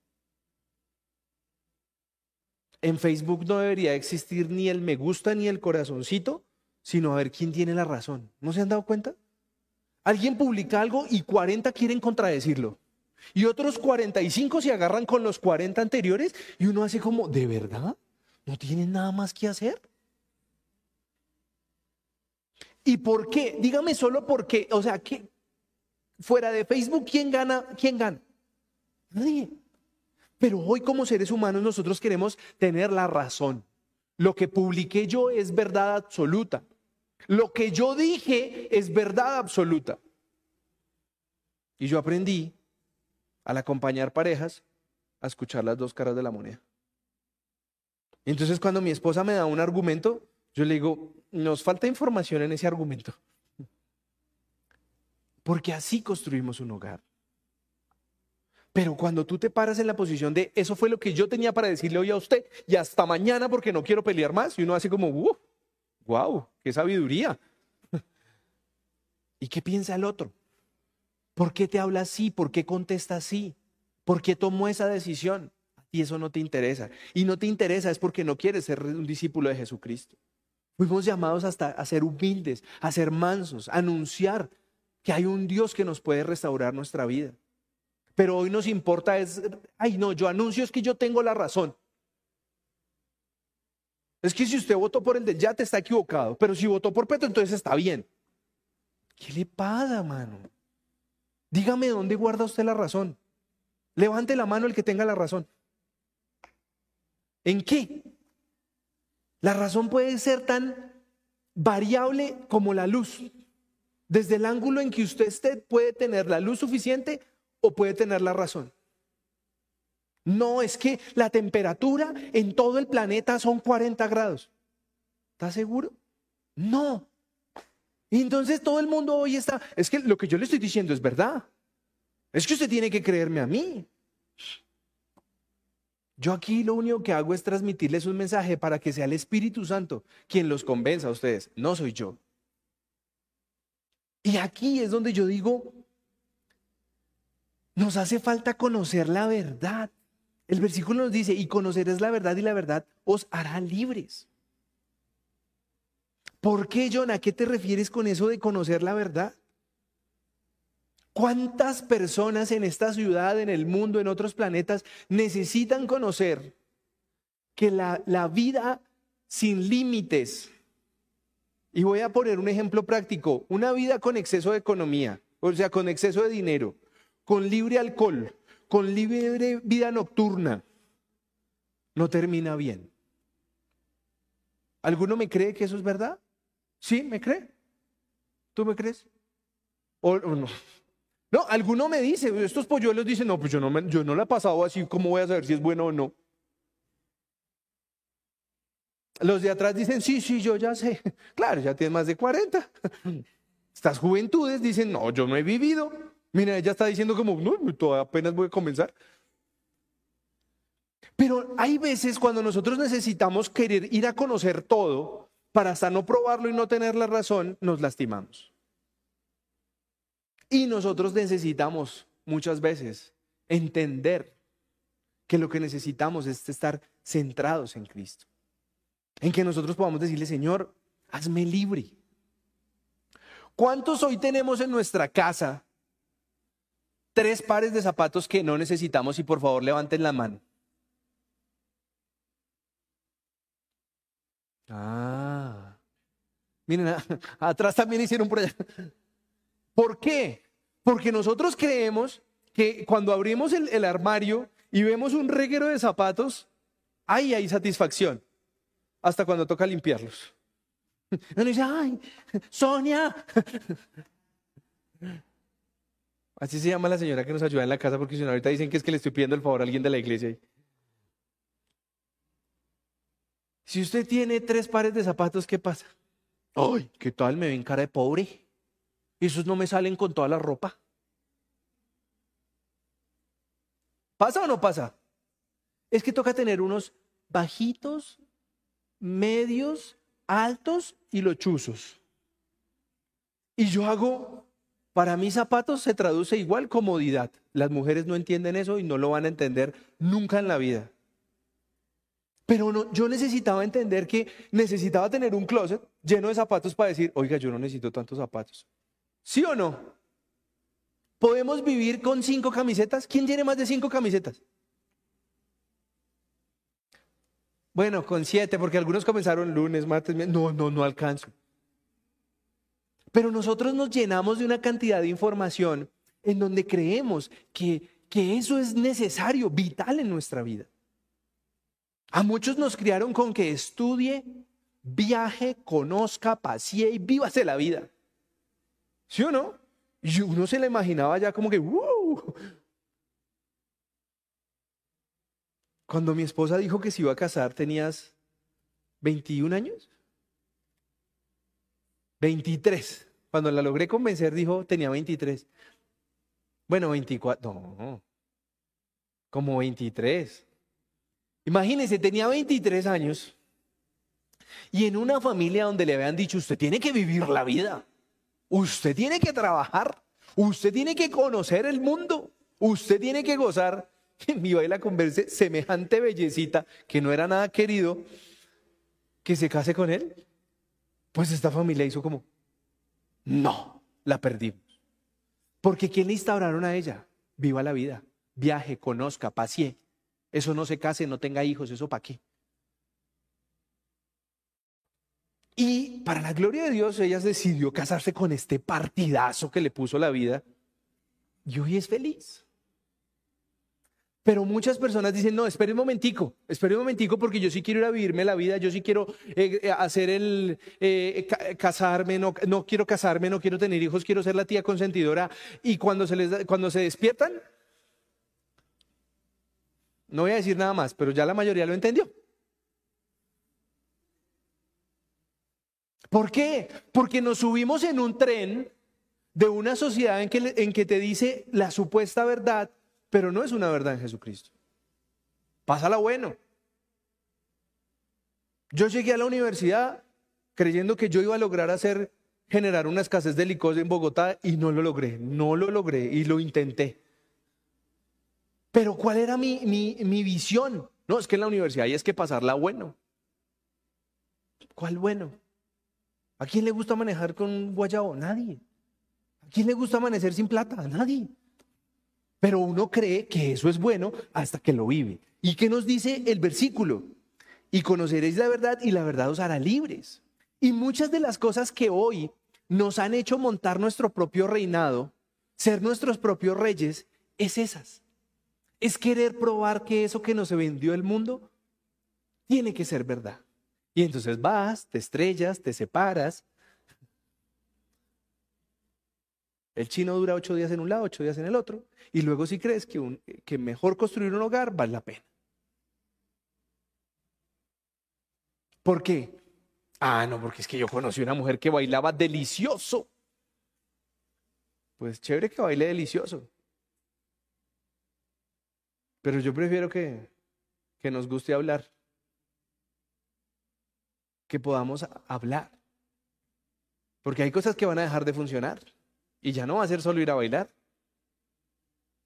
En Facebook no debería existir ni el me gusta ni el corazoncito, sino a ver quién tiene la razón. ¿No se han dado cuenta? Alguien publica algo y 40 quieren contradecirlo. Y otros 45 se agarran con los 40 anteriores y uno hace como, ¿de verdad? ¿No tienen nada más que hacer? ¿Y por qué? Dígame solo por qué. O sea, que fuera de Facebook, ¿quién gana? ¿Quién gana? Nadie. Pero hoy como seres humanos nosotros queremos tener la razón. Lo que publiqué yo es verdad absoluta. Lo que yo dije es verdad absoluta. Y yo aprendí al acompañar parejas a escuchar las dos caras de la moneda. Entonces cuando mi esposa me da un argumento, yo le digo, nos falta información en ese argumento. Porque así construimos un hogar. Pero cuando tú te paras en la posición de eso fue lo que yo tenía para decirle hoy a usted y hasta mañana porque no quiero pelear más, y uno hace como, wow, qué sabiduría. ¿Y qué piensa el otro? ¿Por qué te habla así? ¿Por qué contesta así? ¿Por qué tomó esa decisión? Y eso no te interesa. Y no te interesa es porque no quieres ser un discípulo de Jesucristo. Fuimos llamados hasta a ser humildes, a ser mansos, a anunciar que hay un Dios que nos puede restaurar nuestra vida. Pero hoy nos importa es, ay no, yo anuncio es que yo tengo la razón. Es que si usted votó por el de te está equivocado, pero si votó por Petro entonces está bien. ¿Qué le pasa, mano? Dígame dónde guarda usted la razón. Levante la mano el que tenga la razón. ¿En qué? La razón puede ser tan variable como la luz. Desde el ángulo en que usted esté puede tener la luz suficiente o puede tener la razón. No, es que la temperatura en todo el planeta son 40 grados. ¿Está seguro? No. Y entonces todo el mundo hoy está, es que lo que yo le estoy diciendo es verdad. Es que usted tiene que creerme a mí. Yo aquí lo único que hago es transmitirles un mensaje para que sea el Espíritu Santo quien los convenza a ustedes, no soy yo. Y aquí es donde yo digo, nos hace falta conocer la verdad. El versículo nos dice, y conoceréis la verdad y la verdad os hará libres. ¿Por qué, John? ¿A qué te refieres con eso de conocer la verdad? ¿Cuántas personas en esta ciudad, en el mundo, en otros planetas necesitan conocer que la, la vida sin límites, y voy a poner un ejemplo práctico, una vida con exceso de economía, o sea, con exceso de dinero, con libre alcohol, con libre vida nocturna, no termina bien. ¿Alguno me cree que eso es verdad? ¿Sí? ¿Me cree? ¿Tú me crees? ¿O, no? No, alguno me dice, estos polluelos dicen, no, pues yo no, yo no la he pasado así, ¿cómo voy a saber si es bueno o no? Los de atrás dicen, sí, sí, yo ya sé. Claro, ya tienes más de 40. Estas juventudes dicen, no, yo no he vivido. Mira, ella está diciendo como, no, todavía apenas voy a comenzar. Pero hay veces cuando nosotros necesitamos querer ir a conocer todo, para hasta no probarlo y no tener la razón, nos lastimamos. Y nosotros necesitamos muchas veces entender que lo que necesitamos es estar centrados en Cristo. En que nosotros podamos decirle, Señor, hazme libre. ¿Cuántos hoy tenemos en nuestra casa tres pares de zapatos que no necesitamos y por favor levanten la mano? Ah. Miren, atrás también hicieron por allá. ¿Por qué? Porque nosotros creemos que cuando abrimos el, armario y vemos un reguero de zapatos, ahí hay satisfacción. Hasta cuando toca limpiarlos. Uno dice, ay, Sonia. Así se llama la señora que nos ayuda en la casa, porque si no, ahorita dicen que es que le estoy pidiendo el favor a alguien de la iglesia. Si usted tiene tres pares de zapatos, ¿qué pasa? Ay, ¿qué tal? Me ven cara de pobre. Esos no me salen con toda la ropa. ¿Pasa o no pasa? Es que toca tener unos bajitos, medios, altos y lochuzos. Y yo hago, para mis zapatos se traduce igual comodidad. Las mujeres no entienden eso y no lo van a entender nunca en la vida. Pero no, yo necesitaba entender que necesitaba tener un closet lleno de zapatos para decir, oiga, yo no necesito tantos zapatos. ¿Sí o no? ¿Podemos vivir con cinco camisetas? ¿Quién tiene más de cinco camisetas? Bueno, con siete, porque algunos comenzaron lunes, martes, no, no, no alcanzo. Pero nosotros nos llenamos de una cantidad de información en donde creemos que, que eso es necesario, vital en nuestra vida. A muchos nos criaron con que estudie, viaje, conozca, pasee y vívase la vida. ¿Sí o no? Y uno se le imaginaba ya como que, ¡wow! Cuando mi esposa dijo que se iba a casar, ¿tenías 21 años? 23. Cuando la logré convencer, dijo, tenía 23. Bueno, 24, no, como 23. Imagínense, tenía 23 años y en una familia donde le habían dicho, usted tiene que vivir la vida, usted tiene que trabajar, usted tiene que conocer el mundo, usted tiene que gozar. Mi baila converse semejante bellecita que no era nada querido que se case con él. Pues esta familia hizo como, no, la perdimos. Porque ¿quién le instauraron a ella? Viva la vida, viaje, conozca, pasie. Eso no se case, no tenga hijos, eso para qué. Y para la gloria de Dios, ella decidió casarse con este partidazo que le puso la vida. Y hoy es feliz. Pero muchas personas dicen, no, espere un momentico, espere un momentico porque yo sí quiero ir a vivirme la vida, yo sí quiero eh, eh, hacer el, eh, casarme, no, no quiero casarme, no quiero tener hijos, quiero ser la tía consentidora. Y cuando se, les, cuando se despiertan, no voy a decir nada más, pero ya la mayoría lo entendió. ¿Por qué? Porque nos subimos en un tren de una sociedad en que, en que te dice la supuesta verdad pero no es una verdad en Jesucristo. Pásala bueno. Yo llegué a la universidad creyendo que yo iba a lograr hacer, generar una escasez de licor en Bogotá y no lo logré, no lo logré y lo intenté. Pero ¿cuál era mi, mi, mi visión? No, es que en la universidad hay es que pasarla bueno. ¿Cuál bueno? ¿A quién le gusta manejar con guayabo? Nadie. ¿A quién le gusta amanecer sin plata? Nadie. Pero uno cree que eso es bueno hasta que lo vive. ¿Y qué nos dice el versículo? Y conoceréis la verdad y la verdad os hará libres. Y muchas de las cosas que hoy nos han hecho montar nuestro propio reinado, ser nuestros propios reyes, es esas. Es querer probar que eso que nos vendió el mundo tiene que ser verdad. Y entonces vas, te estrellas, te separas, El chino dura ocho días en un lado, ocho días en el otro. Y luego si crees que, mejor construir un hogar vale la pena. ¿Por qué? Ah, no, porque es que yo conocí una mujer que bailaba delicioso. Pues chévere que baile delicioso. Pero yo prefiero que, que nos guste hablar. Que podamos hablar. Porque hay cosas que van a dejar de funcionar. Y ya no va a ser solo ir a bailar,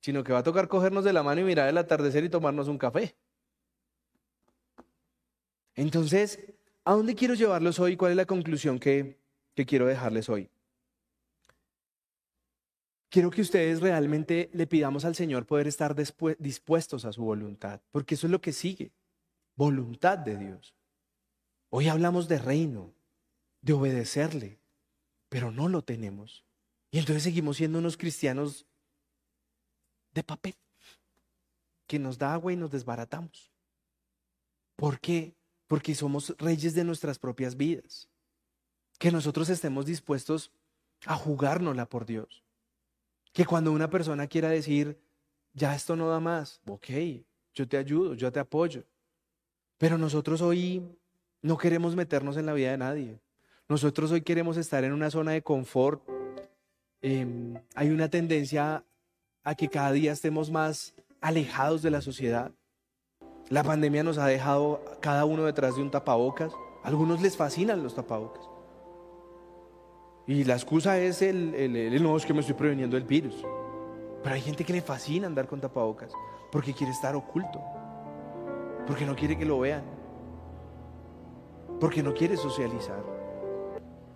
sino que va a tocar cogernos de la mano y mirar el atardecer y tomarnos un café. Entonces, ¿a dónde quiero llevarlos hoy? ¿Cuál es la conclusión que, que quiero dejarles hoy? Quiero que ustedes realmente le pidamos al Señor poder estar dispuestos a su voluntad, porque eso es lo que sigue, voluntad de Dios. Hoy hablamos de reino, de obedecerle, pero no lo tenemos. Y entonces seguimos siendo unos cristianos de papel, que nos da agua y nos desbaratamos. ¿Por qué? Porque somos reyes de nuestras propias vidas. Que nosotros estemos dispuestos a jugárnosla por Dios. Que cuando una persona quiera decir, ya esto no da más, ok, yo te ayudo, yo te apoyo. Pero nosotros hoy no queremos meternos en la vida de nadie. Nosotros hoy queremos estar en una zona de confort Em, hay una tendencia a que cada día estemos más alejados de la sociedad. La pandemia nos ha dejado cada uno detrás de un tapabocas. A algunos les fascinan los tapabocas. Y la excusa es el, el, no, es que me estoy preveniendo el virus. Pero hay gente que le fascina andar con tapabocas porque quiere estar oculto, porque no quiere que lo vean, porque no quiere socializar.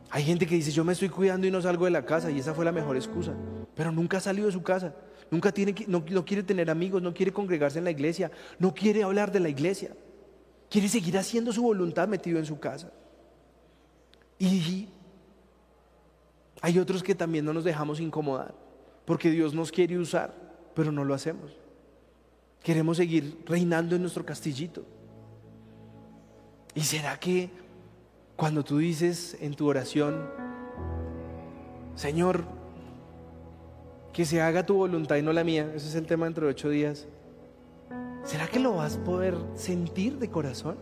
Hay gente que dice, yo me estoy cuidando y no salgo de la casa y esa fue la mejor excusa. Pero nunca ha salido de su casa. Nunca tiene, no, no quiere tener amigos, no quiere congregarse en la iglesia, no quiere hablar de la iglesia. Quiere seguir haciendo su voluntad metido en su casa. Y hay otros que también no nos dejamos incomodar, porque Dios nos quiere usar, pero no lo hacemos. Queremos seguir reinando en nuestro castillito. ¿Y será que cuando tú dices en tu oración, Señor, que se haga tu voluntad y no la mía, ese es el tema dentro de ocho días. ¿Será que lo vas a poder sentir de corazón?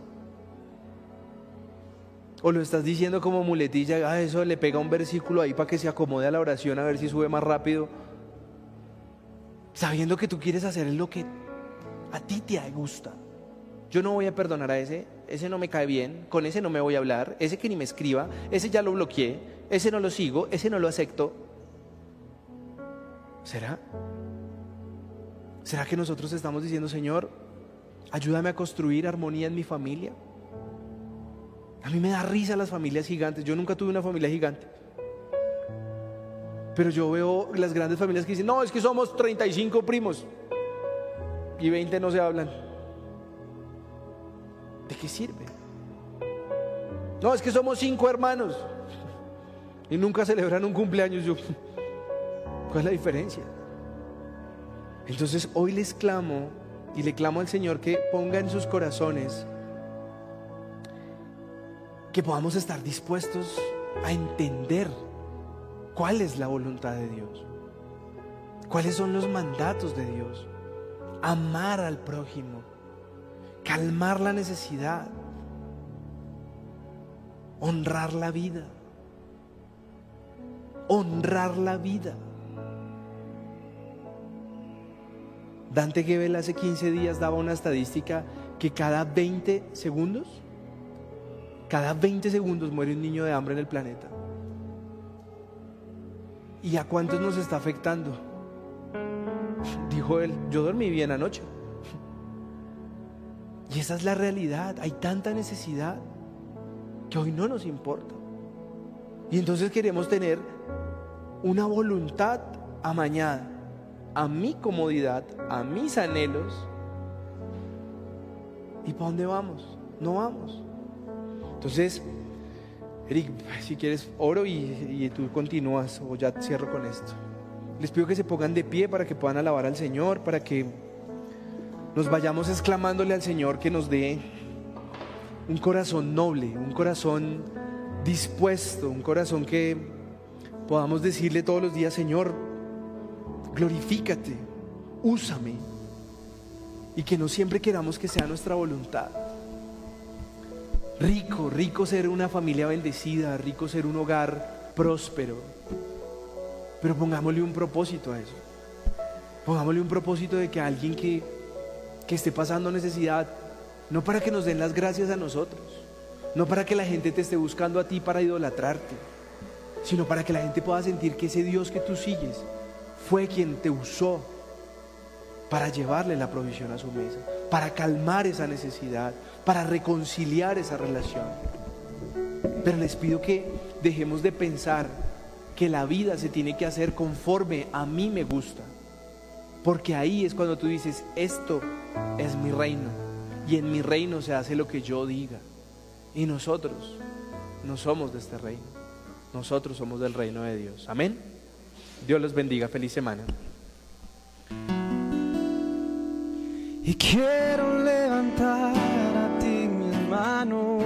¿O lo estás diciendo como muletilla? Ah, eso le pega un versículo ahí para que se acomode a la oración a ver si sube más rápido. Sabiendo que tú quieres hacer lo que a ti te gusta. Yo no voy a perdonar a ese, ese no me cae bien, con ese no me voy a hablar, ese que ni me escriba, ese ya lo bloqueé, ese no lo sigo, ese no lo acepto. ¿Será? ¿Será que nosotros estamos diciendo, Señor, ayúdame a construir armonía en mi familia? A mí me da risa las familias gigantes. Yo nunca tuve una familia gigante. Pero yo veo las grandes familias que dicen, no, es que somos 35 primos y 20 no se hablan. ¿De qué sirve? No, es que somos cinco hermanos y nunca celebran un cumpleaños. Yo, ¿cuál es la diferencia? Entonces hoy les clamo y le clamo al Señor que ponga en sus corazones que podamos estar dispuestos a entender cuál es la voluntad de Dios, cuáles son los mandatos de Dios, amar al prójimo, calmar la necesidad, honrar la vida, honrar la vida. Dante Gebel hace 15 días daba una estadística que cada 20 segundos, cada 20 segundos muere un niño de hambre en el planeta. ¿Y a cuántos nos está afectando? Dijo él, yo dormí bien anoche. Y esa es la realidad, hay tanta necesidad que hoy no nos importa. Y entonces queremos tener una voluntad amañada a mi comodidad, a mis anhelos. ¿Y para dónde vamos? No vamos. Entonces, Eric, si quieres, oro y, y, tú continúas o ya cierro con esto. Les pido que se pongan de pie para que puedan alabar al Señor, para que nos vayamos exclamándole al Señor que nos dé un corazón noble, un corazón dispuesto, un corazón que podamos decirle todos los días, Señor, glorifícate, úsame, y que no siempre queramos que sea nuestra voluntad. Rico, rico ser una familia bendecida, rico ser un hogar próspero, pero pongámosle un propósito a eso. Pongámosle un propósito de que alguien que, que esté pasando necesidad, no para que nos den las gracias a nosotros, no para que la gente te esté buscando a ti para idolatrarte, sino para que la gente pueda sentir que ese Dios que tú sigues fue quien te usó para llevarle la provisión a su mesa, para calmar esa necesidad, para reconciliar esa relación. Pero les pido que dejemos de pensar que la vida se tiene que hacer conforme a mí me gusta. Porque ahí es cuando tú dices, esto es mi reino. Y en mi reino se hace lo que yo diga. Y nosotros no somos de este reino. Nosotros somos del reino de Dios. Amén. Dios los bendiga. Feliz semana. Y quiero levantar a ti mis manos.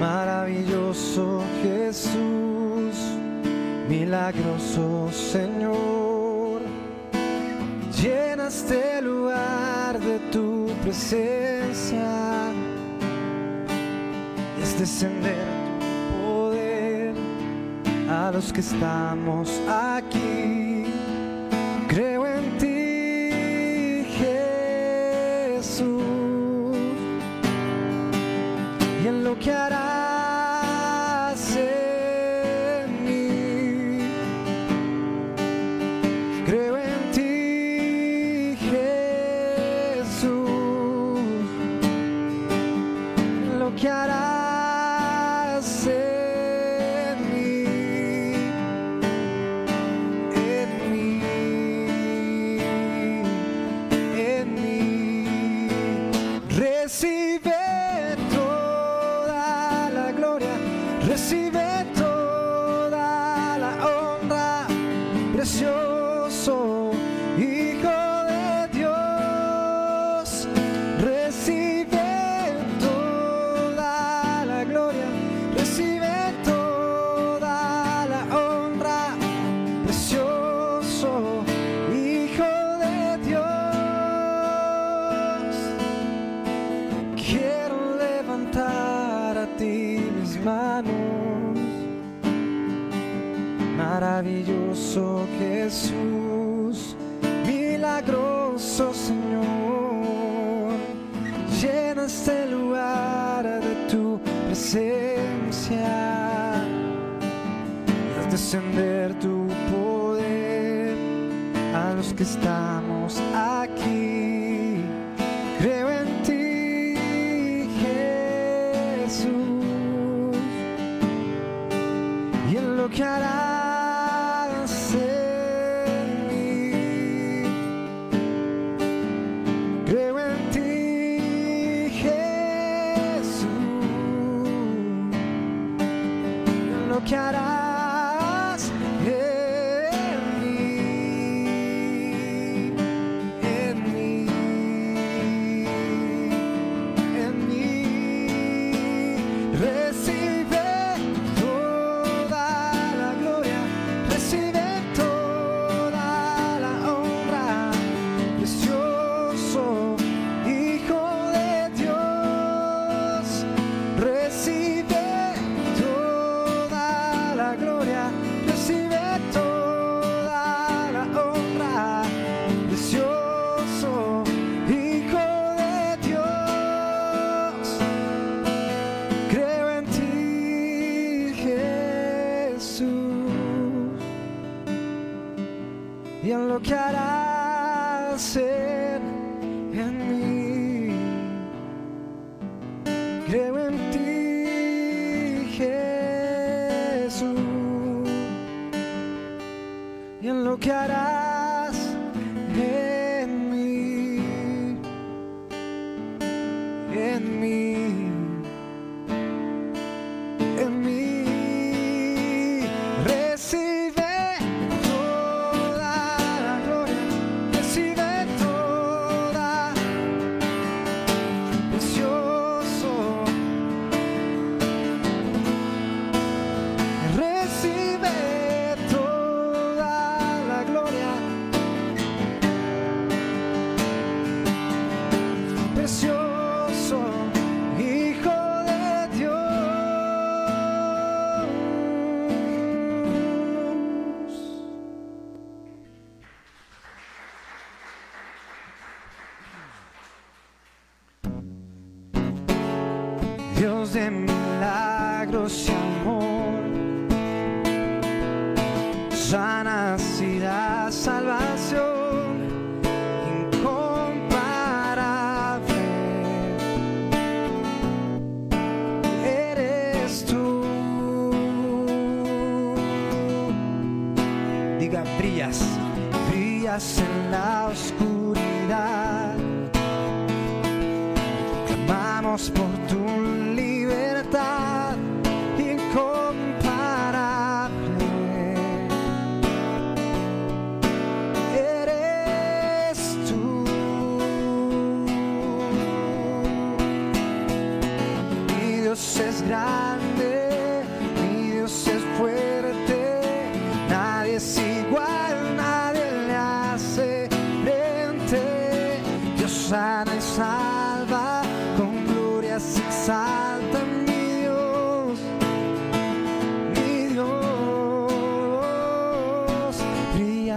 Maravilloso Jesús, milagroso Señor. Llena este lugar de tu presencia. Es descender tu poder a los que estamos aquí. maravilloso Jesús, milagroso Señor, llena este lugar de tu presencia, haz descender tu poder a los que estamos aquí e look.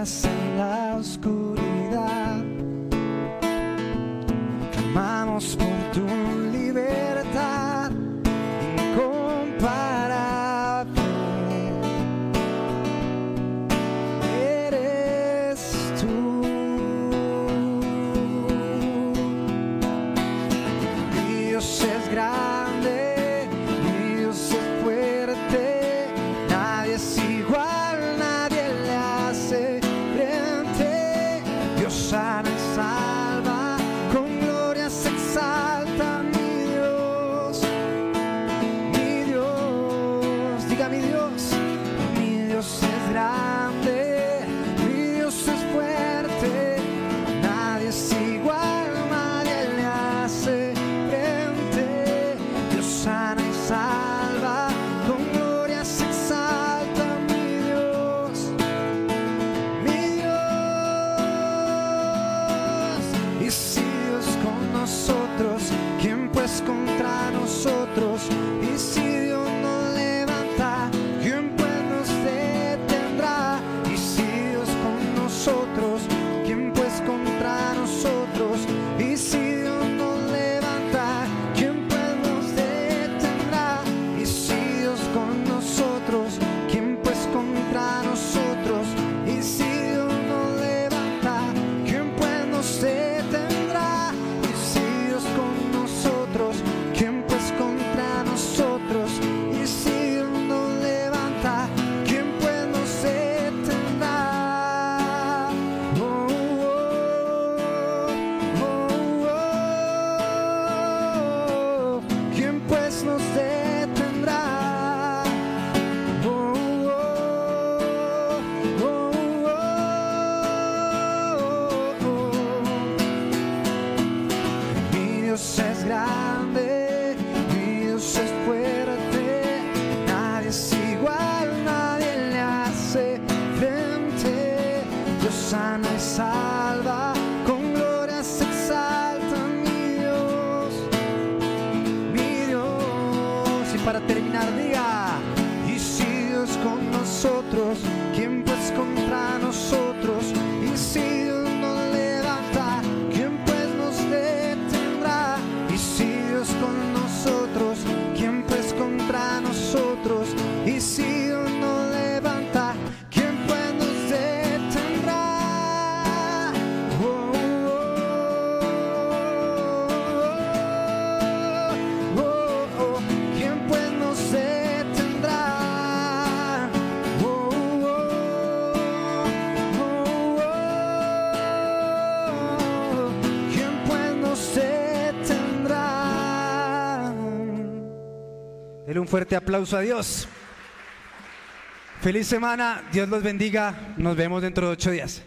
coração. a Dios. Feliz semana, Dios los bendiga, nos vemos dentro de ocho días.